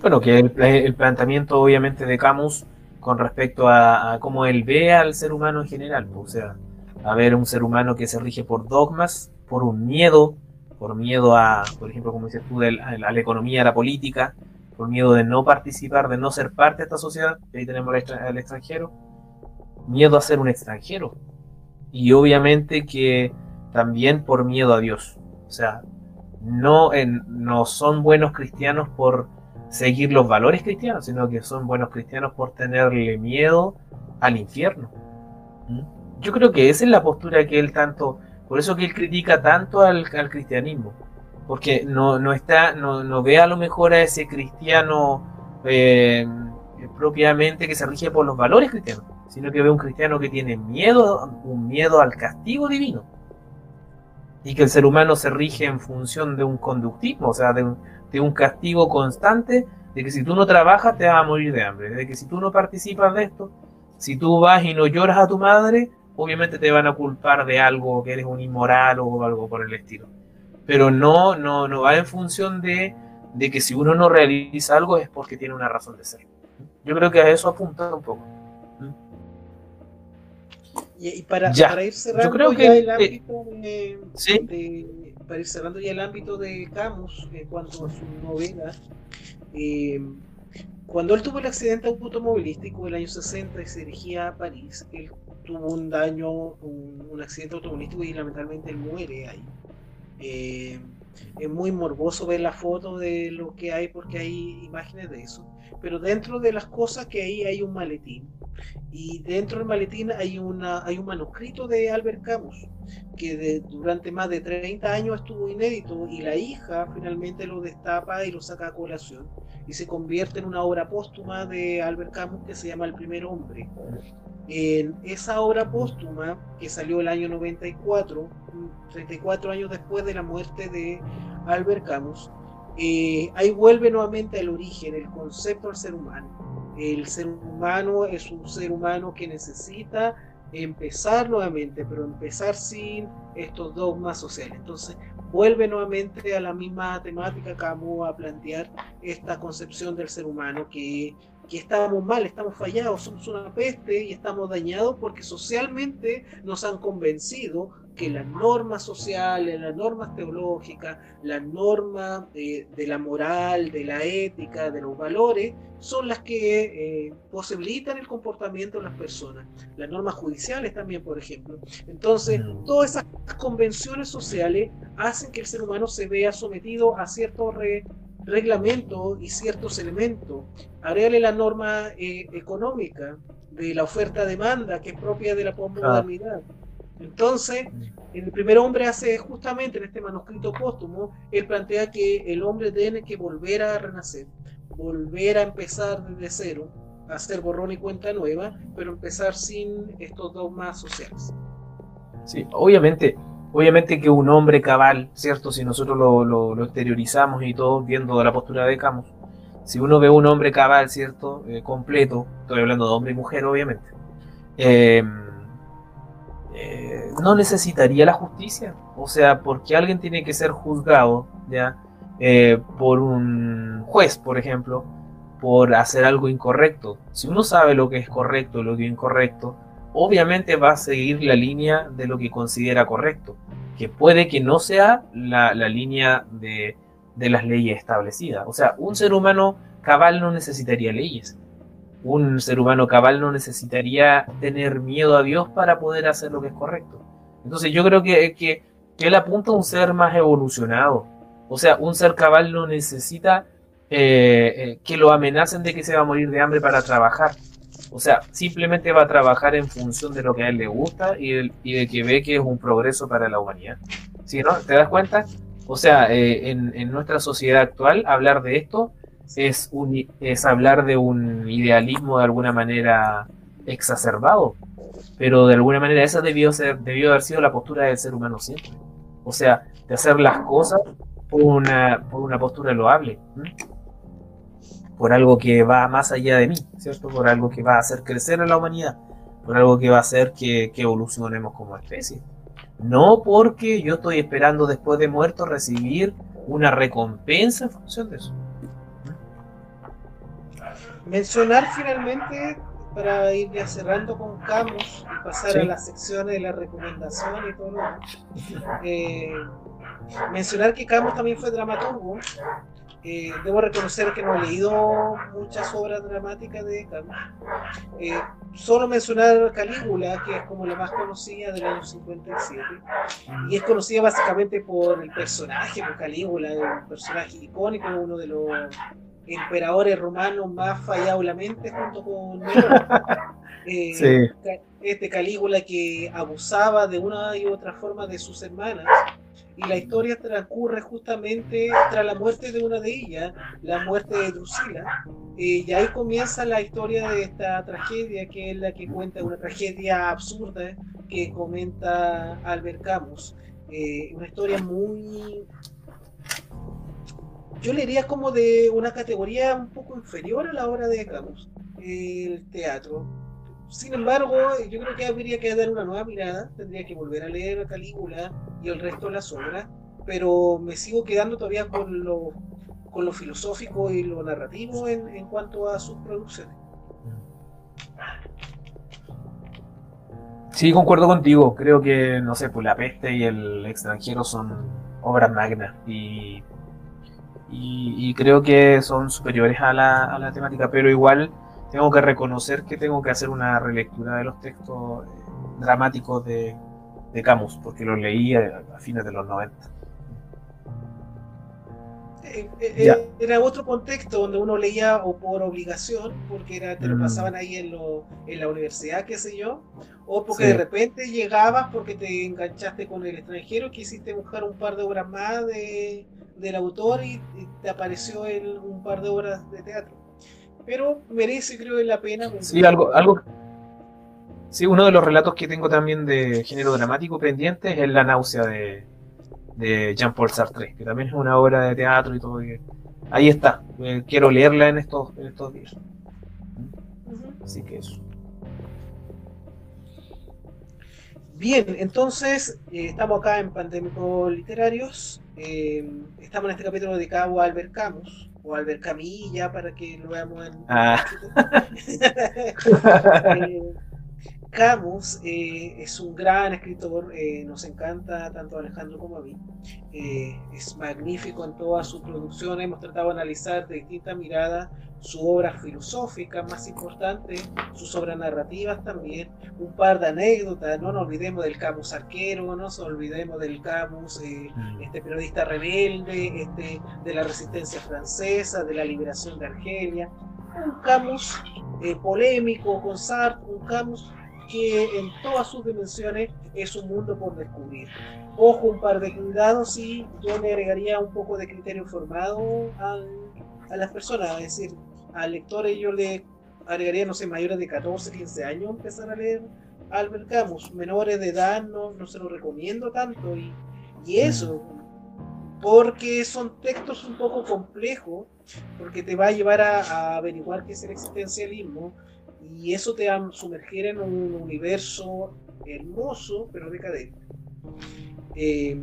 Bueno, que el, planteamiento obviamente de Camus con respecto a, cómo él ve al ser humano en general. O sea, a ver un ser humano que se rige por dogmas, por un miedo, por miedo a, por ejemplo, como dices tú, a la economía, a la política, por miedo de no participar, de no ser parte de esta sociedad, ahí tenemos al extranjero, miedo a ser un extranjero. Y obviamente que también por miedo a Dios. O sea, no, no son buenos cristianos por seguir los valores cristianos, sino que son buenos cristianos por tenerle miedo al infierno. ¿Mm? Yo creo que esa es la postura que él tanto, por eso que él critica tanto al, cristianismo, porque no, no está, no, no, ve a lo mejor a ese cristiano eh, propiamente que se rige por los valores cristianos, sino que ve un cristiano que tiene miedo, un miedo al castigo divino y que el ser humano se rige en función de un conductismo, o sea, de un, castigo constante, de que si tú no trabajas te vas a morir de hambre, de que si tú no participas de esto, si tú vas y no lloras a tu madre, obviamente te van a culpar de algo, que eres un inmoral o algo por el estilo. Pero no, no, no va en función de, de que si uno no realiza algo es porque tiene una razón de ser. Yo creo que a eso apunta un poco. Y, para, ir cerrando ya el ámbito de, para ir cerrando ya el ámbito de Camus en cuanto a su novela, eh, cuando él tuvo el accidente automovilístico del año 60 y se dirigía a París, él tuvo un daño, un, accidente automovilístico y lamentablemente él muere ahí. Eh, es muy morboso ver la foto de lo que hay porque hay imágenes de eso. Pero dentro de las cosas que hay hay un maletín y dentro del maletín hay, una, hay un manuscrito de Albert Camus, que durante más de 30 años estuvo inédito y la hija finalmente lo destapa y lo saca a colación y se convierte en una obra póstuma de Albert Camus que se llama El primer hombre. En esa obra póstuma, que salió el año 94, 34 años después de la muerte de Albert Camus, eh, ahí vuelve nuevamente al origen, el concepto del ser humano el ser humano es un ser humano que necesita empezar nuevamente, pero empezar sin estos dogmas sociales. Entonces, vuelve nuevamente a la misma temática Camus a plantear esta concepción del ser humano que, que estamos mal, estamos fallados, somos una peste y estamos dañados porque socialmente nos han convencido que las normas sociales, las normas teológicas, las normas de, la moral, de la ética, de los valores, son las que eh, posibilitan el comportamiento de las personas. Las normas judiciales también, por ejemplo. Entonces, mm. todas esas convenciones sociales hacen que el ser humano se vea sometido a ciertos reglamentos y ciertos elementos. Agregarle la norma eh, económica de la oferta-demanda, que es propia de la posmodernidad. Entonces, el primer hombre hace justamente en este manuscrito póstumo, él plantea que el hombre tiene que volver a renacer, volver a empezar desde cero, hacer borrón y cuenta nueva, pero empezar sin estos dogmas sociales. Sí, obviamente, obviamente que un hombre cabal, ¿cierto? Si nosotros lo, exteriorizamos y todo, viendo la postura de Camus, si uno ve un hombre cabal, ¿cierto? Eh, completo, estoy hablando de hombre y mujer, obviamente. Eh, eh, no necesitaría la justicia. O sea, porque alguien tiene que ser juzgado, ¿ya? Por un juez, por ejemplo, por hacer algo incorrecto. Si uno sabe lo que es correcto y lo que es incorrecto, obviamente va a seguir la línea de lo que considera correcto, que puede que no sea la, línea de, las leyes establecidas. O sea, un ser humano cabal no necesitaría leyes un ser humano cabal no necesitaría tener miedo a Dios para poder hacer lo que es correcto. Entonces yo creo que, que, él apunta a un ser más evolucionado. O sea, un ser cabal no necesita eh, eh, que lo amenacen de que se va a morir de hambre para trabajar. O sea, simplemente va a trabajar en función de lo que a él le gusta y, de que ve que es un progreso para la humanidad. ¿Sí, no? ¿Te das cuenta? O sea, eh, en, nuestra sociedad actual, hablar de esto es, es hablar de un idealismo de alguna manera exacerbado, pero de alguna manera esa debió, ser, debió haber sido la postura del ser humano siempre. O sea, de hacer las cosas por una postura loable, por algo que va más allá de mí, ¿cierto? Por algo que va a hacer crecer a la humanidad, por algo que va a hacer que, que evolucionemos como especie. No porque yo estoy esperando después de muerto recibir una recompensa en función de eso mencionar finalmente, para ir ya cerrando con Camus y pasar a las secciones de la recomendación y todo lo eh, mencionar que Camus también fue dramaturgo. Eh, debo reconocer que no he leído muchas obras dramáticas de Camus. Eh, solo mencionar Calígula, que es como la más conocida del año 57. Y es conocida básicamente por el personaje, por Calígula, un personaje icónico, uno de los emperadores romanos más fallablemente junto con [LAUGHS] eh, este Calígula que abusaba de una y otra forma de sus hermanas y la historia transcurre justamente tras la muerte de una de ellas, la muerte de Drusila, eh, y ahí comienza la historia de esta tragedia, que es la que cuenta una tragedia absurda que comenta Albert Camus. Eh, una historia muy yo le diría como de una categoría un poco inferior a la obra de Camus, el teatro. Sin embargo, yo creo que habría que dar una nueva mirada, tendría que volver a leer Calígula y el resto de las obras, pero me sigo quedando todavía con lo, con lo filosófico y lo narrativo en, en cuanto a sus producciones. Sí, concuerdo contigo. Creo que, no sé, pues La Peste y El extranjero son obras magnas y y, creo que son superiores a la, a la, temática, pero igual tengo que reconocer que tengo que hacer una relectura de los textos eh, dramáticos de, de Camus, porque los leí a, fines de los 90. Eh, eh, era otro contexto donde uno leía o por obligación, porque era, te lo mm. pasaban ahí en, lo, en la universidad, qué sé yo, o porque de repente llegabas porque te enganchaste con el extranjero, quisiste buscar un par de obras más de, del autor y, te apareció el, un par de obras de teatro. Pero merece, creo, la pena. Sí, algo, algo. Sí, uno de los relatos que tengo también de género dramático pendiente es La náusea de, de Jean-Paul Sartre, que también es una obra de teatro y todo. ahí está, eh, quiero leerla en estos, en estos días. Así que eso. Bien, entonces eh, estamos acá en Pandémicos Literarios. Eh, estamos en este capítulo dedicado a Albert Camus, o Albert Camilla, para que lo veamos en. Ah. [LAUGHS] [LAUGHS] Eh, Camus es un gran escritor, nos encanta tanto a Alejandro como a mí. es magnífico en todas sus producciones. Hemos tratado de analizar de distintas miradas su obra filosófica más importante, sus obras narrativas también, un par de anécdotas, no nos olvidemos del Camus arquero, no nos olvidemos del Camus, eh, mm. este periodista rebelde, este, de la resistencia francesa, de la liberación de Argelia, un Camus eh, polémico con Sartre, un Camus que en todas sus dimensiones es un mundo por descubrir. Ojo, un par de cuidados y yo le agregaría un poco de criterio formado a las personas, es decir, al lector yo le agregaría, no sé, mayores de 14, 15 años empezar a leer Albert Camus. Menores de edad no, no se lo recomiendo tanto y, y eso, porque son textos un poco complejos, porque te va a llevar a, averiguar qué es el existencialismo y eso te va a sumergir en un universo hermoso pero decadente. Eh,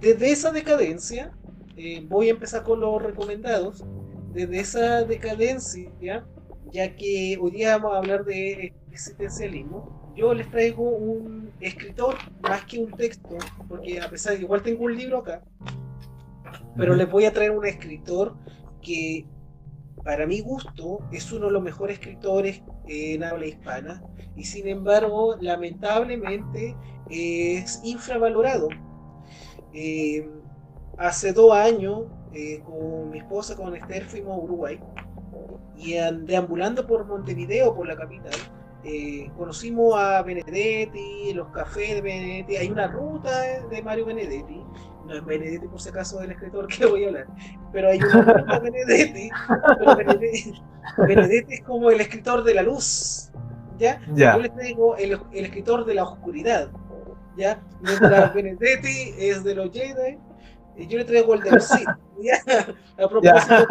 desde esa decadencia, eh, voy a empezar con los recomendados desde esa decadencia, ya que hoy día vamos a hablar de existencialismo, yo les traigo un escritor más que un texto, porque a pesar de que igual tengo un libro acá, pero les voy a traer un escritor que para mi gusto es uno de los mejores escritores en habla hispana y sin embargo lamentablemente es infravalorado. Eh, hace dos años eh, con mi esposa, con Esther, fuimos a Uruguay y deambulando por Montevideo, por la capital, eh, conocimos a Benedetti, los cafés de Benedetti, hay una ruta de Mario Benedetti, no es Benedetti por si acaso del escritor que voy a hablar, pero hay una Benedetti, pero Benedetti, es como el escritor de la luz, ¿ya? Yo les digo el, el escritor de la oscuridad, ¿ya? Mientras Benedetti es de los Jedi, y yo le traigo el de los Sith. A propósito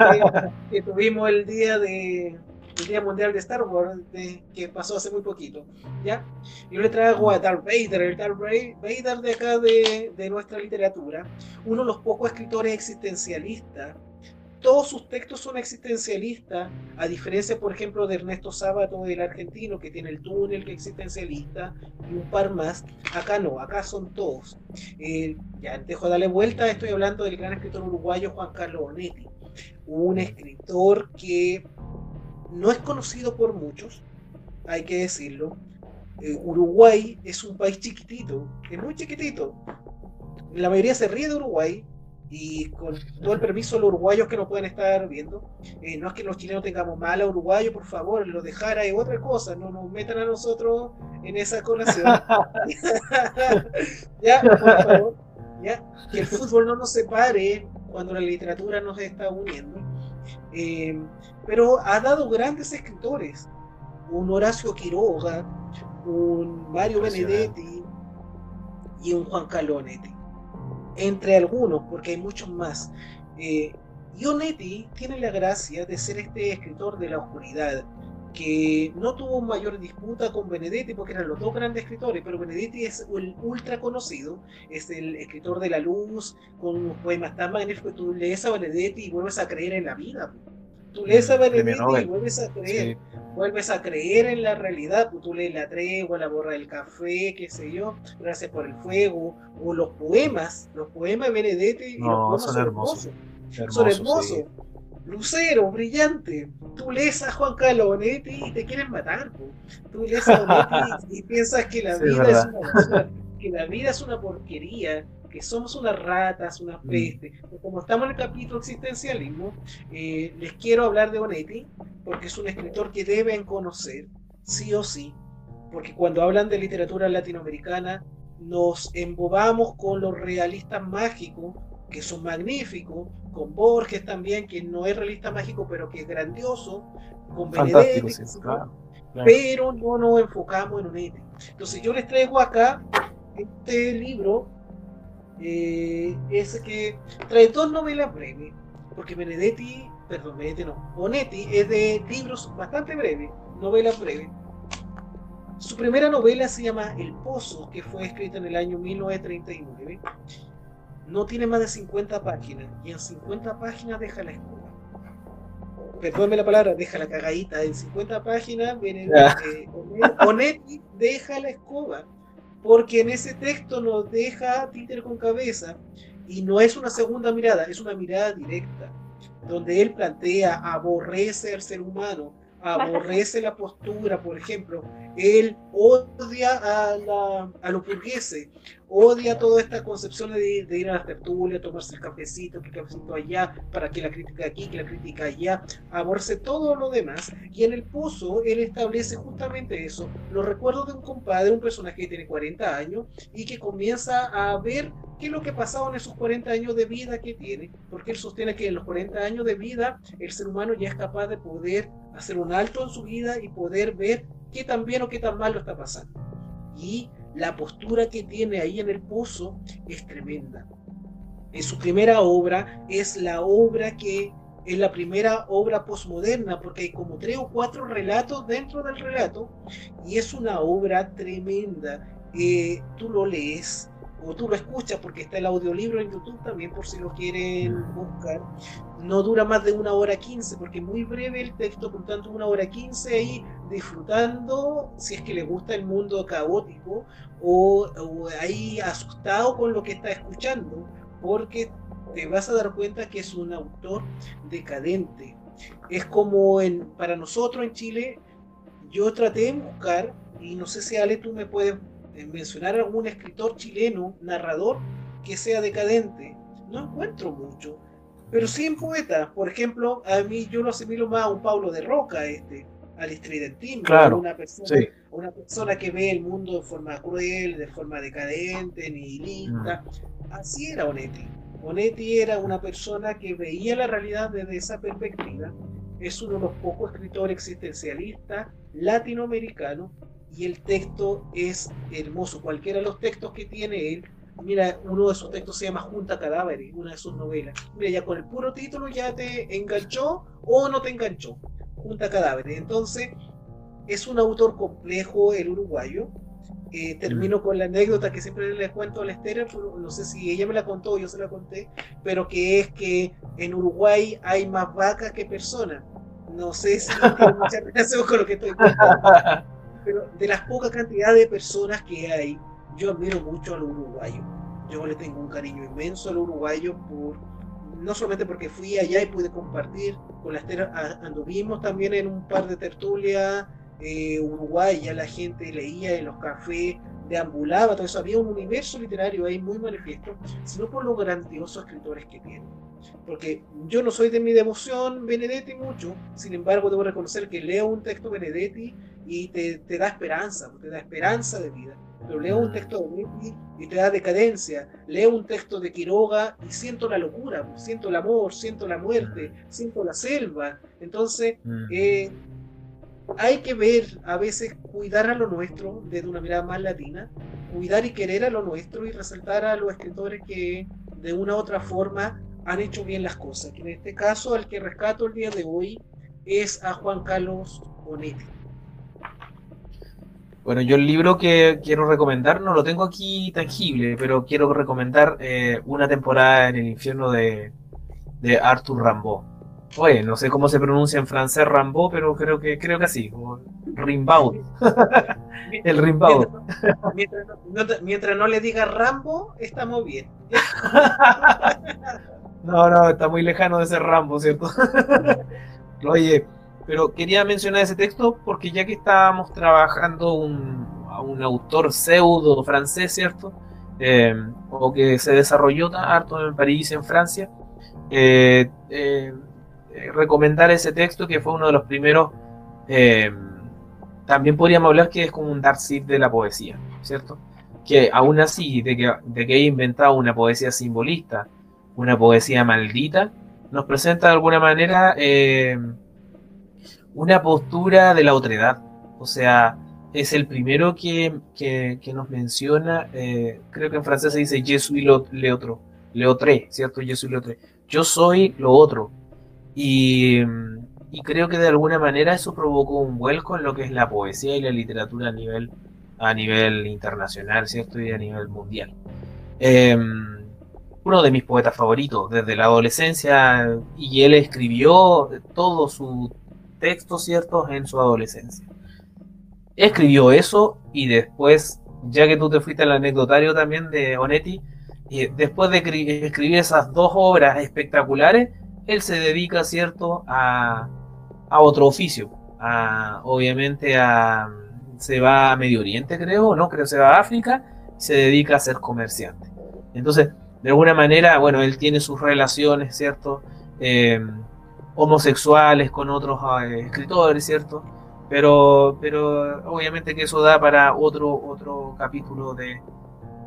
que, tuvimos el día de el Día Mundial de Star Wars, que pasó hace muy poquito, ¿ya? Yo le traigo a Darth Vader, el Darth Vader de acá de, de nuestra literatura, uno de los pocos escritores existencialistas todos sus textos son existencialistas, a diferencia, por ejemplo, de Ernesto Sábato, el argentino, que tiene el túnel que es existencialista, y un par más. Acá no, acá son todos. Eh, ya dejo de darle vuelta, estoy hablando del gran escritor uruguayo Juan Carlos Onetti, un escritor que no es conocido por muchos, hay que decirlo. Eh, Uruguay es un país chiquitito, es muy chiquitito. La mayoría se ríe de Uruguay, y con todo el permiso de los uruguayos que nos pueden estar viendo, eh, no es que los chilenos tengamos mal a uruguayo, por favor, lo dejara es otra cosa, no nos metan a nosotros en esa colación. [LAUGHS] [LAUGHS] ya, por favor, ya, que el fútbol no nos separe cuando la literatura nos está uniendo. Eh, pero ha dado grandes escritores, un Horacio Quiroga, un Mario Benedetti y un Juan Calonetti entre algunos, porque hay muchos más. Eh, Ionetti tiene la gracia de ser este escritor de la oscuridad, que no tuvo mayor disputa con Benedetti porque eran los dos grandes escritores, pero Benedetti es el ultra conocido, es el escritor de la luz, con unos poemas tan magníficos, tú lees a Benedetti y vuelves a creer en la vida. Tú lees a Benedetti y vuelves a creer vuelves a creer en la realidad, pues tú lees La Tregua, La Borra del Café, qué sé yo, Gracias por el Fuego, o los poemas, los poemas de Benedetti, no, los son, hermosos. son hermosos. Lucero, brillante. Tú lees a Juan Carlos Bonetti y te quieren matar. Tú lees a Bonetti y, piensas que la, vida es una, que la vida es una porquería, que somos unas ratas, unas mm. pestes. Como estamos en el capítulo existencialismo, eh, les quiero hablar de Bonetti, porque es un escritor que deben conocer, sí o sí, porque cuando hablan de literatura latinoamericana, nos embobamos con los realistas mágicos, que son magníficos, con Borges también, que no es realista mágico, pero que es grandioso, con Benedetti, pero no nos enfocamos en Bonetti. Entonces yo les traigo acá este libro eh, es que trae dos novelas breves, porque Benedetti, perdón, Benedetti no, Bonetti es de libros bastante breves, novelas breves. Su primera novela se llama El Pozo, que fue escrita en el año 1939. No tiene más de 50 páginas, y en 50 páginas deja la escoba. Perdónme la palabra, deja la cagadita. En 50 páginas, Benedetti, Bonetti deja la escoba porque en ese texto nos deja títer con cabeza y no es una segunda mirada, es una mirada directa, donde él plantea aborrece al ser humano, aborrece la postura, por ejemplo, él odia a, la, a los burgueses, odia toda esta concepción de, ir a la tertulia, tomarse el cafecito, que el cafecito allá, para que la crítica aquí, que la crítica allá, aborrece todo lo demás. Y en el pozo él establece justamente eso. Los recuerdos de un compadre, un personaje que tiene 40 años y que comienza a ver qué es lo que ha pasado en esos 40 años de vida que tiene, porque él sostiene que en los 40 años de vida el ser humano ya es capaz de poder hacer un alto en su vida y poder ver qué tan bien o qué tan mal lo está pasando. Y la postura que tiene ahí en el pozo es tremenda. En su primera obra es la obra que es la primera obra posmoderna, porque hay como tres o cuatro relatos dentro del relato, y es una obra tremenda. Eh, tú lo lees o tú lo escuchas porque está el audiolibro en YouTube también por si lo quieren buscar. No dura más de una hora quince porque es muy breve el texto, por tanto una hora quince ahí disfrutando si es que le gusta el mundo caótico o, ahí asustado con lo que está escuchando porque te vas a dar cuenta que es un autor decadente. Es como en, para nosotros en Chile, yo traté de buscar, y no sé si Ale tú me puedes mencionar algún escritor chileno, narrador, que sea decadente. No encuentro mucho. Pero sí en poetas. Por ejemplo, a mí yo lo asimilo más a un Pablo de Roca, este, al estridentismo. Claro, una, persona, una persona que ve el mundo de forma cruel, de forma decadente, nihilista. Mm. Así era Onetti. Onetti era una persona que veía la realidad desde esa perspectiva. Es uno de los pocos escritores existencialistas latinoamericanos y el texto es hermoso. Cualquiera de los textos que tiene él, mira, uno de sus textos se llama Junta Cadáveres, una de sus novelas. Mira, ya con el puro título ya te enganchó o no te enganchó. Junta Cadáveres. Entonces, es un autor complejo, el uruguayo. Eh, termino mm. con la anécdota que siempre le cuento a la Esther, no sé si ella me la contó o yo se la conté, pero que es que en Uruguay hay más vacas que personas. No sé si [LAUGHS] tiene mucha relación con lo que estoy contando. [LAUGHS] Pero de las pocas cantidades de personas que hay, yo admiro mucho a los uruguayos. Yo le tengo un cariño inmenso a los uruguayos por no solamente porque fui allá y pude compartir con la Estera, anduvimos también en un par de tertulias eh, Uruguay, ya la gente leía en los cafés, deambulaba, todo eso, había un universo literario ahí muy manifiesto, sino por los grandiosos escritores que tienen. Porque yo no soy de mi devoción Benedetti mucho, sin embargo debo reconocer que leo un texto Benedetti y te, te da esperanza, te da esperanza de vida. Pero leo un texto de Benedetti y te da decadencia. Leo un texto de Quiroga y siento la locura, siento el amor, siento la muerte, siento la selva. Entonces, eh, hay que ver, a veces, cuidar a lo nuestro desde una mirada más latina, cuidar y querer a lo nuestro y resaltar a los escritores que de una u otra forma han hecho bien las cosas. en este caso, el que rescato el día de hoy es a Juan Carlos Onetti. Bueno, yo el libro que quiero recomendar no lo tengo aquí tangible, pero quiero recomendar eh, Una temporada en el infierno de, de Arthur Rimbaud. Oye, no sé cómo se pronuncia en francés Rimbaud, pero creo que creo que así, Rimbaud. [LAUGHS] el Rimbaud. Mientras, no, le diga Rambo, estamos bien. [LAUGHS] no, no, está muy lejano de ser Rambo, ¿cierto? [LAUGHS] Oye, pero quería mencionar ese texto porque ya que estábamos trabajando un, a un autor pseudo francés, ¿cierto? Eh, o que se desarrolló harto en París, en Francia, eh, eh, recomendar ese texto que fue uno de los primeros, también podríamos hablar que es como un Darcy de la poesía, ¿cierto? Que aún así, de que, de que haya inventado una poesía simbolista, una poesía maldita, nos presenta de alguna manera una postura de la otredad. O sea, es el primero que, nos menciona, eh, creo que en francés se dice je suis le otro, le autre, ¿cierto? Je suis le autre. Yo soy lo otro. Y, creo que de alguna manera eso provocó un vuelco en lo que es la poesía y la literatura a nivel, a nivel internacional, ¿cierto? Y a nivel mundial. Em, uno de mis poetas favoritos desde la adolescencia, y él escribió todo su textos ciertos en su adolescencia. Escribió eso y después, ya que tú te fuiste al anecdotario también de Onetti, y después de escribir esas dos obras espectaculares, él se dedica, ¿cierto?, a, a otro oficio. A, obviamente a, se va a Medio Oriente, creo, ¿no? Creo que se va a África se dedica a ser comerciante. Entonces, de alguna manera, bueno, él tiene sus relaciones, ¿cierto? Eh, homosexuales con otros eh, escritores, ¿cierto? Pero, pero obviamente que eso da para otro, otro capítulo de,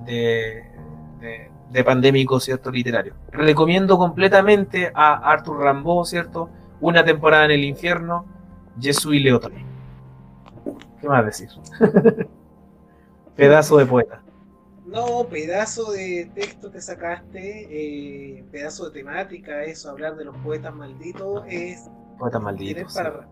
de, pandémico, ¿cierto? Literario. Recomiendo completamente a Arthur Rimbaud, ¿cierto? Una temporada en el infierno, Jesús y. ¿Qué más decir? [LAUGHS] Pedazo de poeta. No, pedazo de texto que sacaste, eh, pedazo de temática, eso, hablar de los poetas malditos, es poetas malditos. Tener para,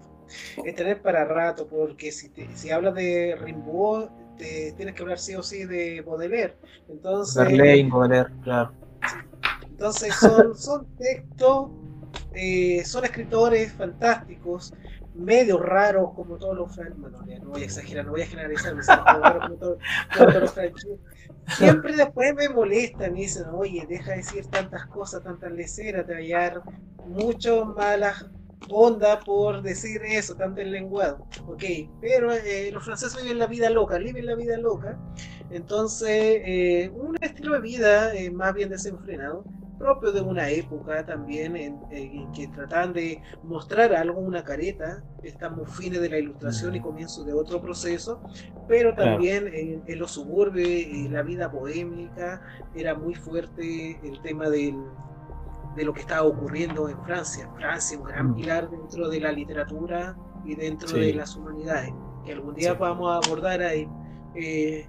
Es tener para rato, porque si, si hablas de Rimbaud, te, tienes que hablar sí o sí de Baudelaire. Entonces, Baudelaire, claro. Entonces son, son textos, eh, son escritores fantásticos, medio raros como todos los franceses. Bueno, no voy a exagerar, no voy a generalizar, como todos los franceses Siempre después me molestan y dicen, oye, deja de decir tantas cosas, tantas leceras, te a hallar mucho malas onda por decir eso, tanto en lenguado. Ok, pero eh, los franceses viven la vida loca, viven la vida loca. Entonces, eh, un estilo de vida eh, más bien desenfrenado propio de una época también en, que trataban de mostrar algo, una careta, estamos fines de la ilustración y comienzo de otro proceso, pero también en, los suburbios, en la vida bohémica, era muy fuerte el tema del, de lo que estaba ocurriendo en Francia. Francia, un gran mm. pilar dentro de la literatura y dentro de las humanidades, que algún día vamos a abordar ahí. Eh,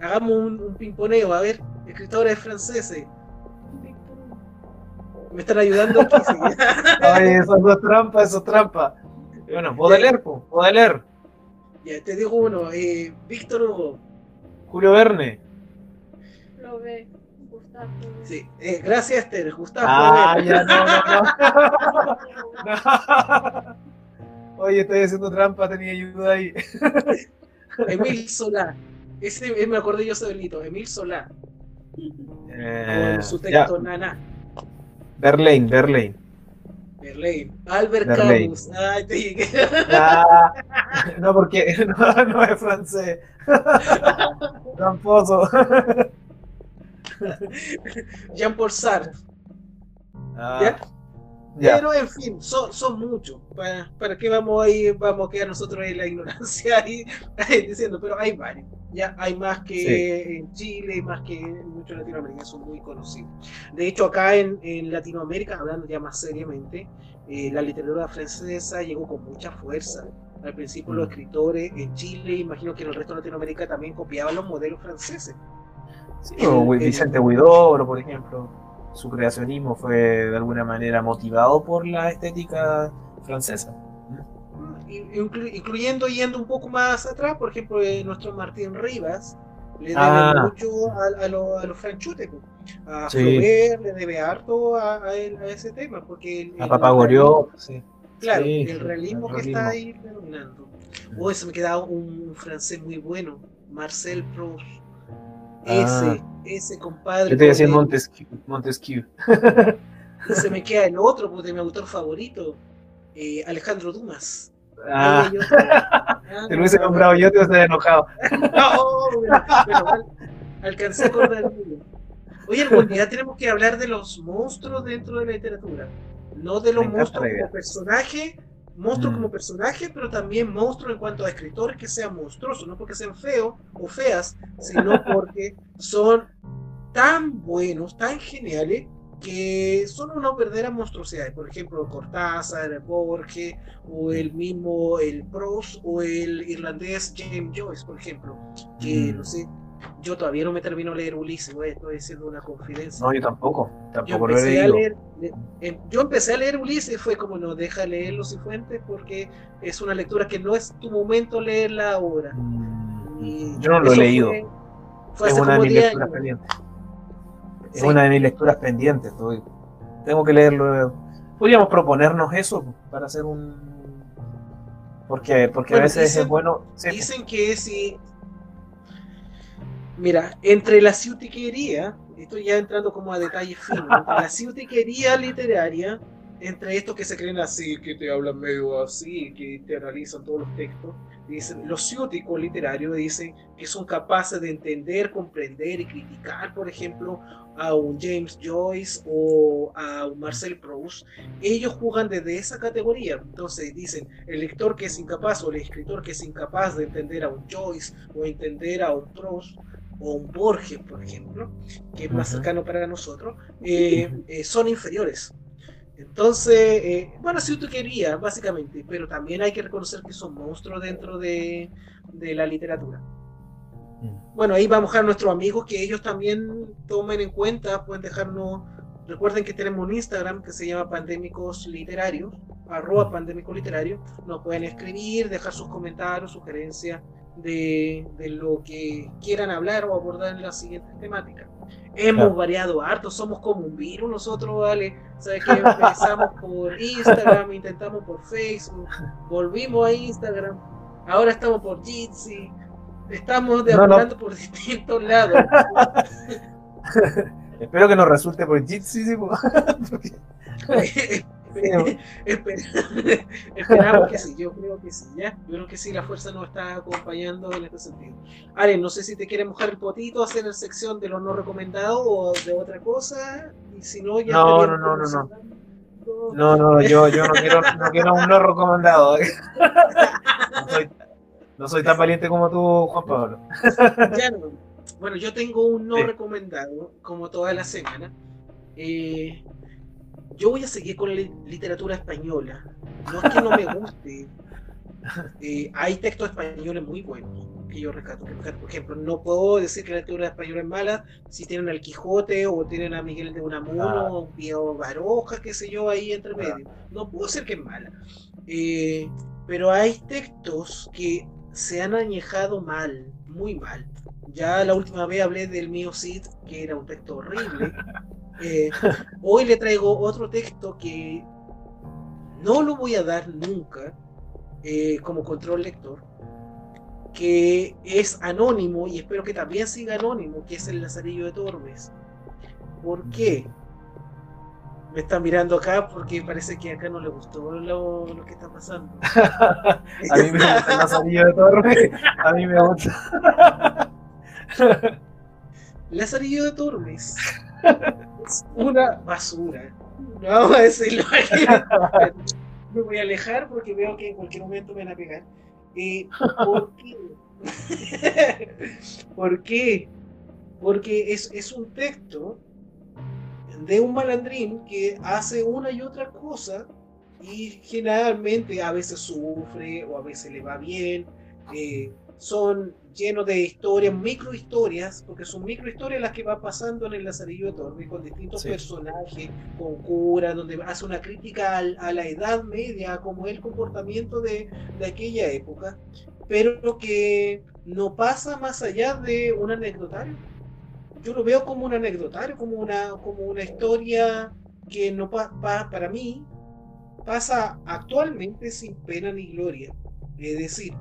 hagamos un, un pimponeo, a ver, escritores franceses, me están ayudando aquí. [LAUGHS] Ay, eso es trampa, eso es trampa. Bueno, Baudelaire, leer Ya, te digo uno, eh, Víctor Hugo. Julio Verne. Lo ve, Sí, eh, gracias Esther, Gustavo. Ah, ya no, no, no. [LAUGHS] Oye, estoy haciendo trampa, tenía ayuda ahí. [LAUGHS] Emil Solá. Ese me acordé yo solito, Emil Solá. Eh, con su texto ya. Nana. Berlín, Berlín. Berlín. Albert. Camus. Ay, te llegué. [LAUGHS] Ah, no, porque [LAUGHS] no, no es francés. [LAUGHS] Tramposo. Jean-Paul Sartre. Ah, ¿Ya? Pero en fin, son, son muchos. ¿Para, ¿Para qué vamos a ir, vamos a quedar nosotros en la ignorancia ahí [LAUGHS] diciendo? Pero hay varios. Ya hay más que en Chile, hay más que en muchos Latinoamérica, son muy conocidos. De hecho, acá en, en Latinoamérica, hablando ya más seriamente, eh, la literatura francesa llegó con mucha fuerza. Al principio los Mm. escritores en Chile, imagino que en el resto de Latinoamérica también copiaban los modelos franceses. Sí, o el- Vicente Huidobro, por ejemplo. Su creacionismo fue de alguna manera motivado por la estética francesa. Inclu- incluyendo yendo un poco más atrás, por ejemplo, eh, nuestro Martín Rivas le debe Ah. mucho a, a, lo- a los franchutes, po. a Sí. Flaubert le debe harto a, a él- a ese tema, porque el, A el Papagorió, sí. claro, Sí, el realismo el que realismo. está ahí predominando. Oh, se me queda un francés muy bueno, Marcel Proust. Ese, ese compadre. Ah. Yo con el- Montesquieu. Montesquieu. [LAUGHS] se me queda el otro, de mi autor favorito, eh, Alejandro Dumas. Ah, yo- [LAUGHS] Ah, te lo hubiese nombrado yo, te hubiese enojado. [LAUGHS] No, bueno, bueno, al- alcancé a acordar. Oye, algún día tenemos que hablar de los monstruos dentro de la literatura. No de los monstruos como personaje, monstruos Mm. como personaje, pero también monstruos en cuanto a escritores que sean monstruosos, no porque sean feos o feas, sino [LAUGHS] porque son tan buenos, tan geniales, que son una verdadera monstruosidad. Por ejemplo, Cortázar, Borges, o el mismo el Proust, o el irlandés James Joyce, por ejemplo, que Mm. no sé, yo todavía no me termino de leer Ulises, estoy haciendo una confidencia. No, yo tampoco. Yo Tampoco lo he a leído. leer, le- yo empecé a leer Ulises, fue como no, deja leer Los Cifuentes porque es una lectura que no es tu momento leerla ahora. Mm, Y Yo no lo he leído. Fue, fue Es una de mis 10 lecturas pendientes. Es una de mis lecturas pendientes. estoy- Tengo que leerlo. Podríamos proponernos eso para hacer un. Porque, porque a veces dicen- es bueno. sí, Dicen que si. Mira, entre la ciutiquería, estoy ya entrando como a detalles finos, [LAUGHS] la ciutiquería literaria, entre estos que se creen así, que te hablan medio así, que te analizan todos los textos, dicen, los ciúticos literarios dicen que son capaces de entender, comprender y criticar, por ejemplo, a un James Joyce o a un Marcel Proust. Ellos juegan desde esa categoría. Entonces dicen, el lector que es incapaz o el escritor que es incapaz de entender a un Joyce o entender a un Proust o un Borges, por ejemplo, que es más cercano para nosotros, eh, eh, son inferiores. Entonces, eh, bueno, si tú querías, básicamente, pero también hay que reconocer que son monstruos dentro de, de la literatura. Mm. Bueno, ahí vamos a dejar a nuestros amigos que ellos también tomen en cuenta, pueden dejarnos, recuerden que tenemos un Instagram que se llama Pandémicos Literarios, arroba Pandémicos Literarios, nos pueden escribir, dejar sus comentarios, sugerencias de, de lo que quieran hablar o abordar en las siguientes temáticas. Hemos Claro. variado harto, somos como un virus nosotros, ¿vale? ¿Sabes que Empezamos [LAUGHS] por Instagram, intentamos por Facebook, volvimos a Instagram, ahora estamos por Jitsi, estamos No, no. deambulando por [LAUGHS] distintos lados. [LAUGHS] Espero que nos resulte por Jitsi. sí, po. Porque- [LAUGHS] [LAUGHS] Esperamos que sí, yo creo que sí, ya. Yo creo que sí, la fuerza nos está acompañando en este sentido. Ale, no sé si te quieres mojar el potito, hacer la sección de lo no recomendado o de otra cosa. Y si no, ya No, no, no, no, no. No, no, yo, yo no quiero, no quiero un no recomendado. [LAUGHS] No soy, no soy tan valiente como tú, Juan Pablo. Ya no. Bueno, yo tengo un no Sí. recomendado, como toda la semana. Eh, yo voy a seguir con la li- literatura española. No es que no me guste. [LAUGHS] Eh, hay textos españoles muy buenos que yo rescato. Por ejemplo, no puedo decir que la literatura española es mala si tienen al Quijote o tienen a Miguel de Unamuno Ah. o Baroja, qué sé yo, ahí entre medio. No puedo decir que es mala. Eh, pero hay textos que se han añejado mal, muy mal. Ya la última vez hablé del mío Cid, que era un texto horrible. [LAUGHS] Eh, hoy le traigo otro texto que no lo voy a dar nunca eh, como control lector, que es anónimo y espero que también siga anónimo, que es el Lazarillo de Tormes. ¿Por qué? Me están mirando acá porque parece que acá no le gustó lo, lo que está pasando. [LAUGHS] a mí me gusta el Lazarillo de Tormes. A mí me gusta. Lazarillo de Tormes es una basura. vamos a decirlo [LAUGHS] Me voy a alejar porque veo que en cualquier momento me van a pegar. Eh, ¿Por qué? [LAUGHS] ¿Por qué? Porque es, es un texto de un malandrín que hace una y otra cosa y generalmente a veces sufre o a veces le va bien. Eh, son llenos de historias, microhistorias, porque son microhistorias las que va pasando en el Lazarillo de Tormes, con distintos personajes, con cura, donde hace una crítica a la Edad Media, como el comportamiento de, de aquella época, pero que no pasa más allá de un anecdotario. Yo lo veo como un anecdotario, como una, como una historia que no pa, para mí pasa actualmente sin pena ni gloria. Es decir,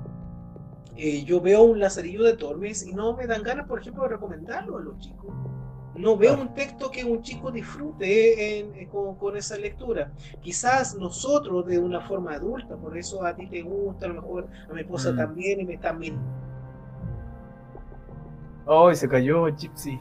eh, yo veo un Lazarillo de Tormes y no me dan ganas, por ejemplo, de recomendarlo a los chicos. No veo un texto que un chico disfrute eh, con, esa lectura. Quizás nosotros de una forma adulta, por eso a ti te gusta, a lo mejor a mi esposa mm. también y me están viendo. ¡Ay, se cayó Gypsy!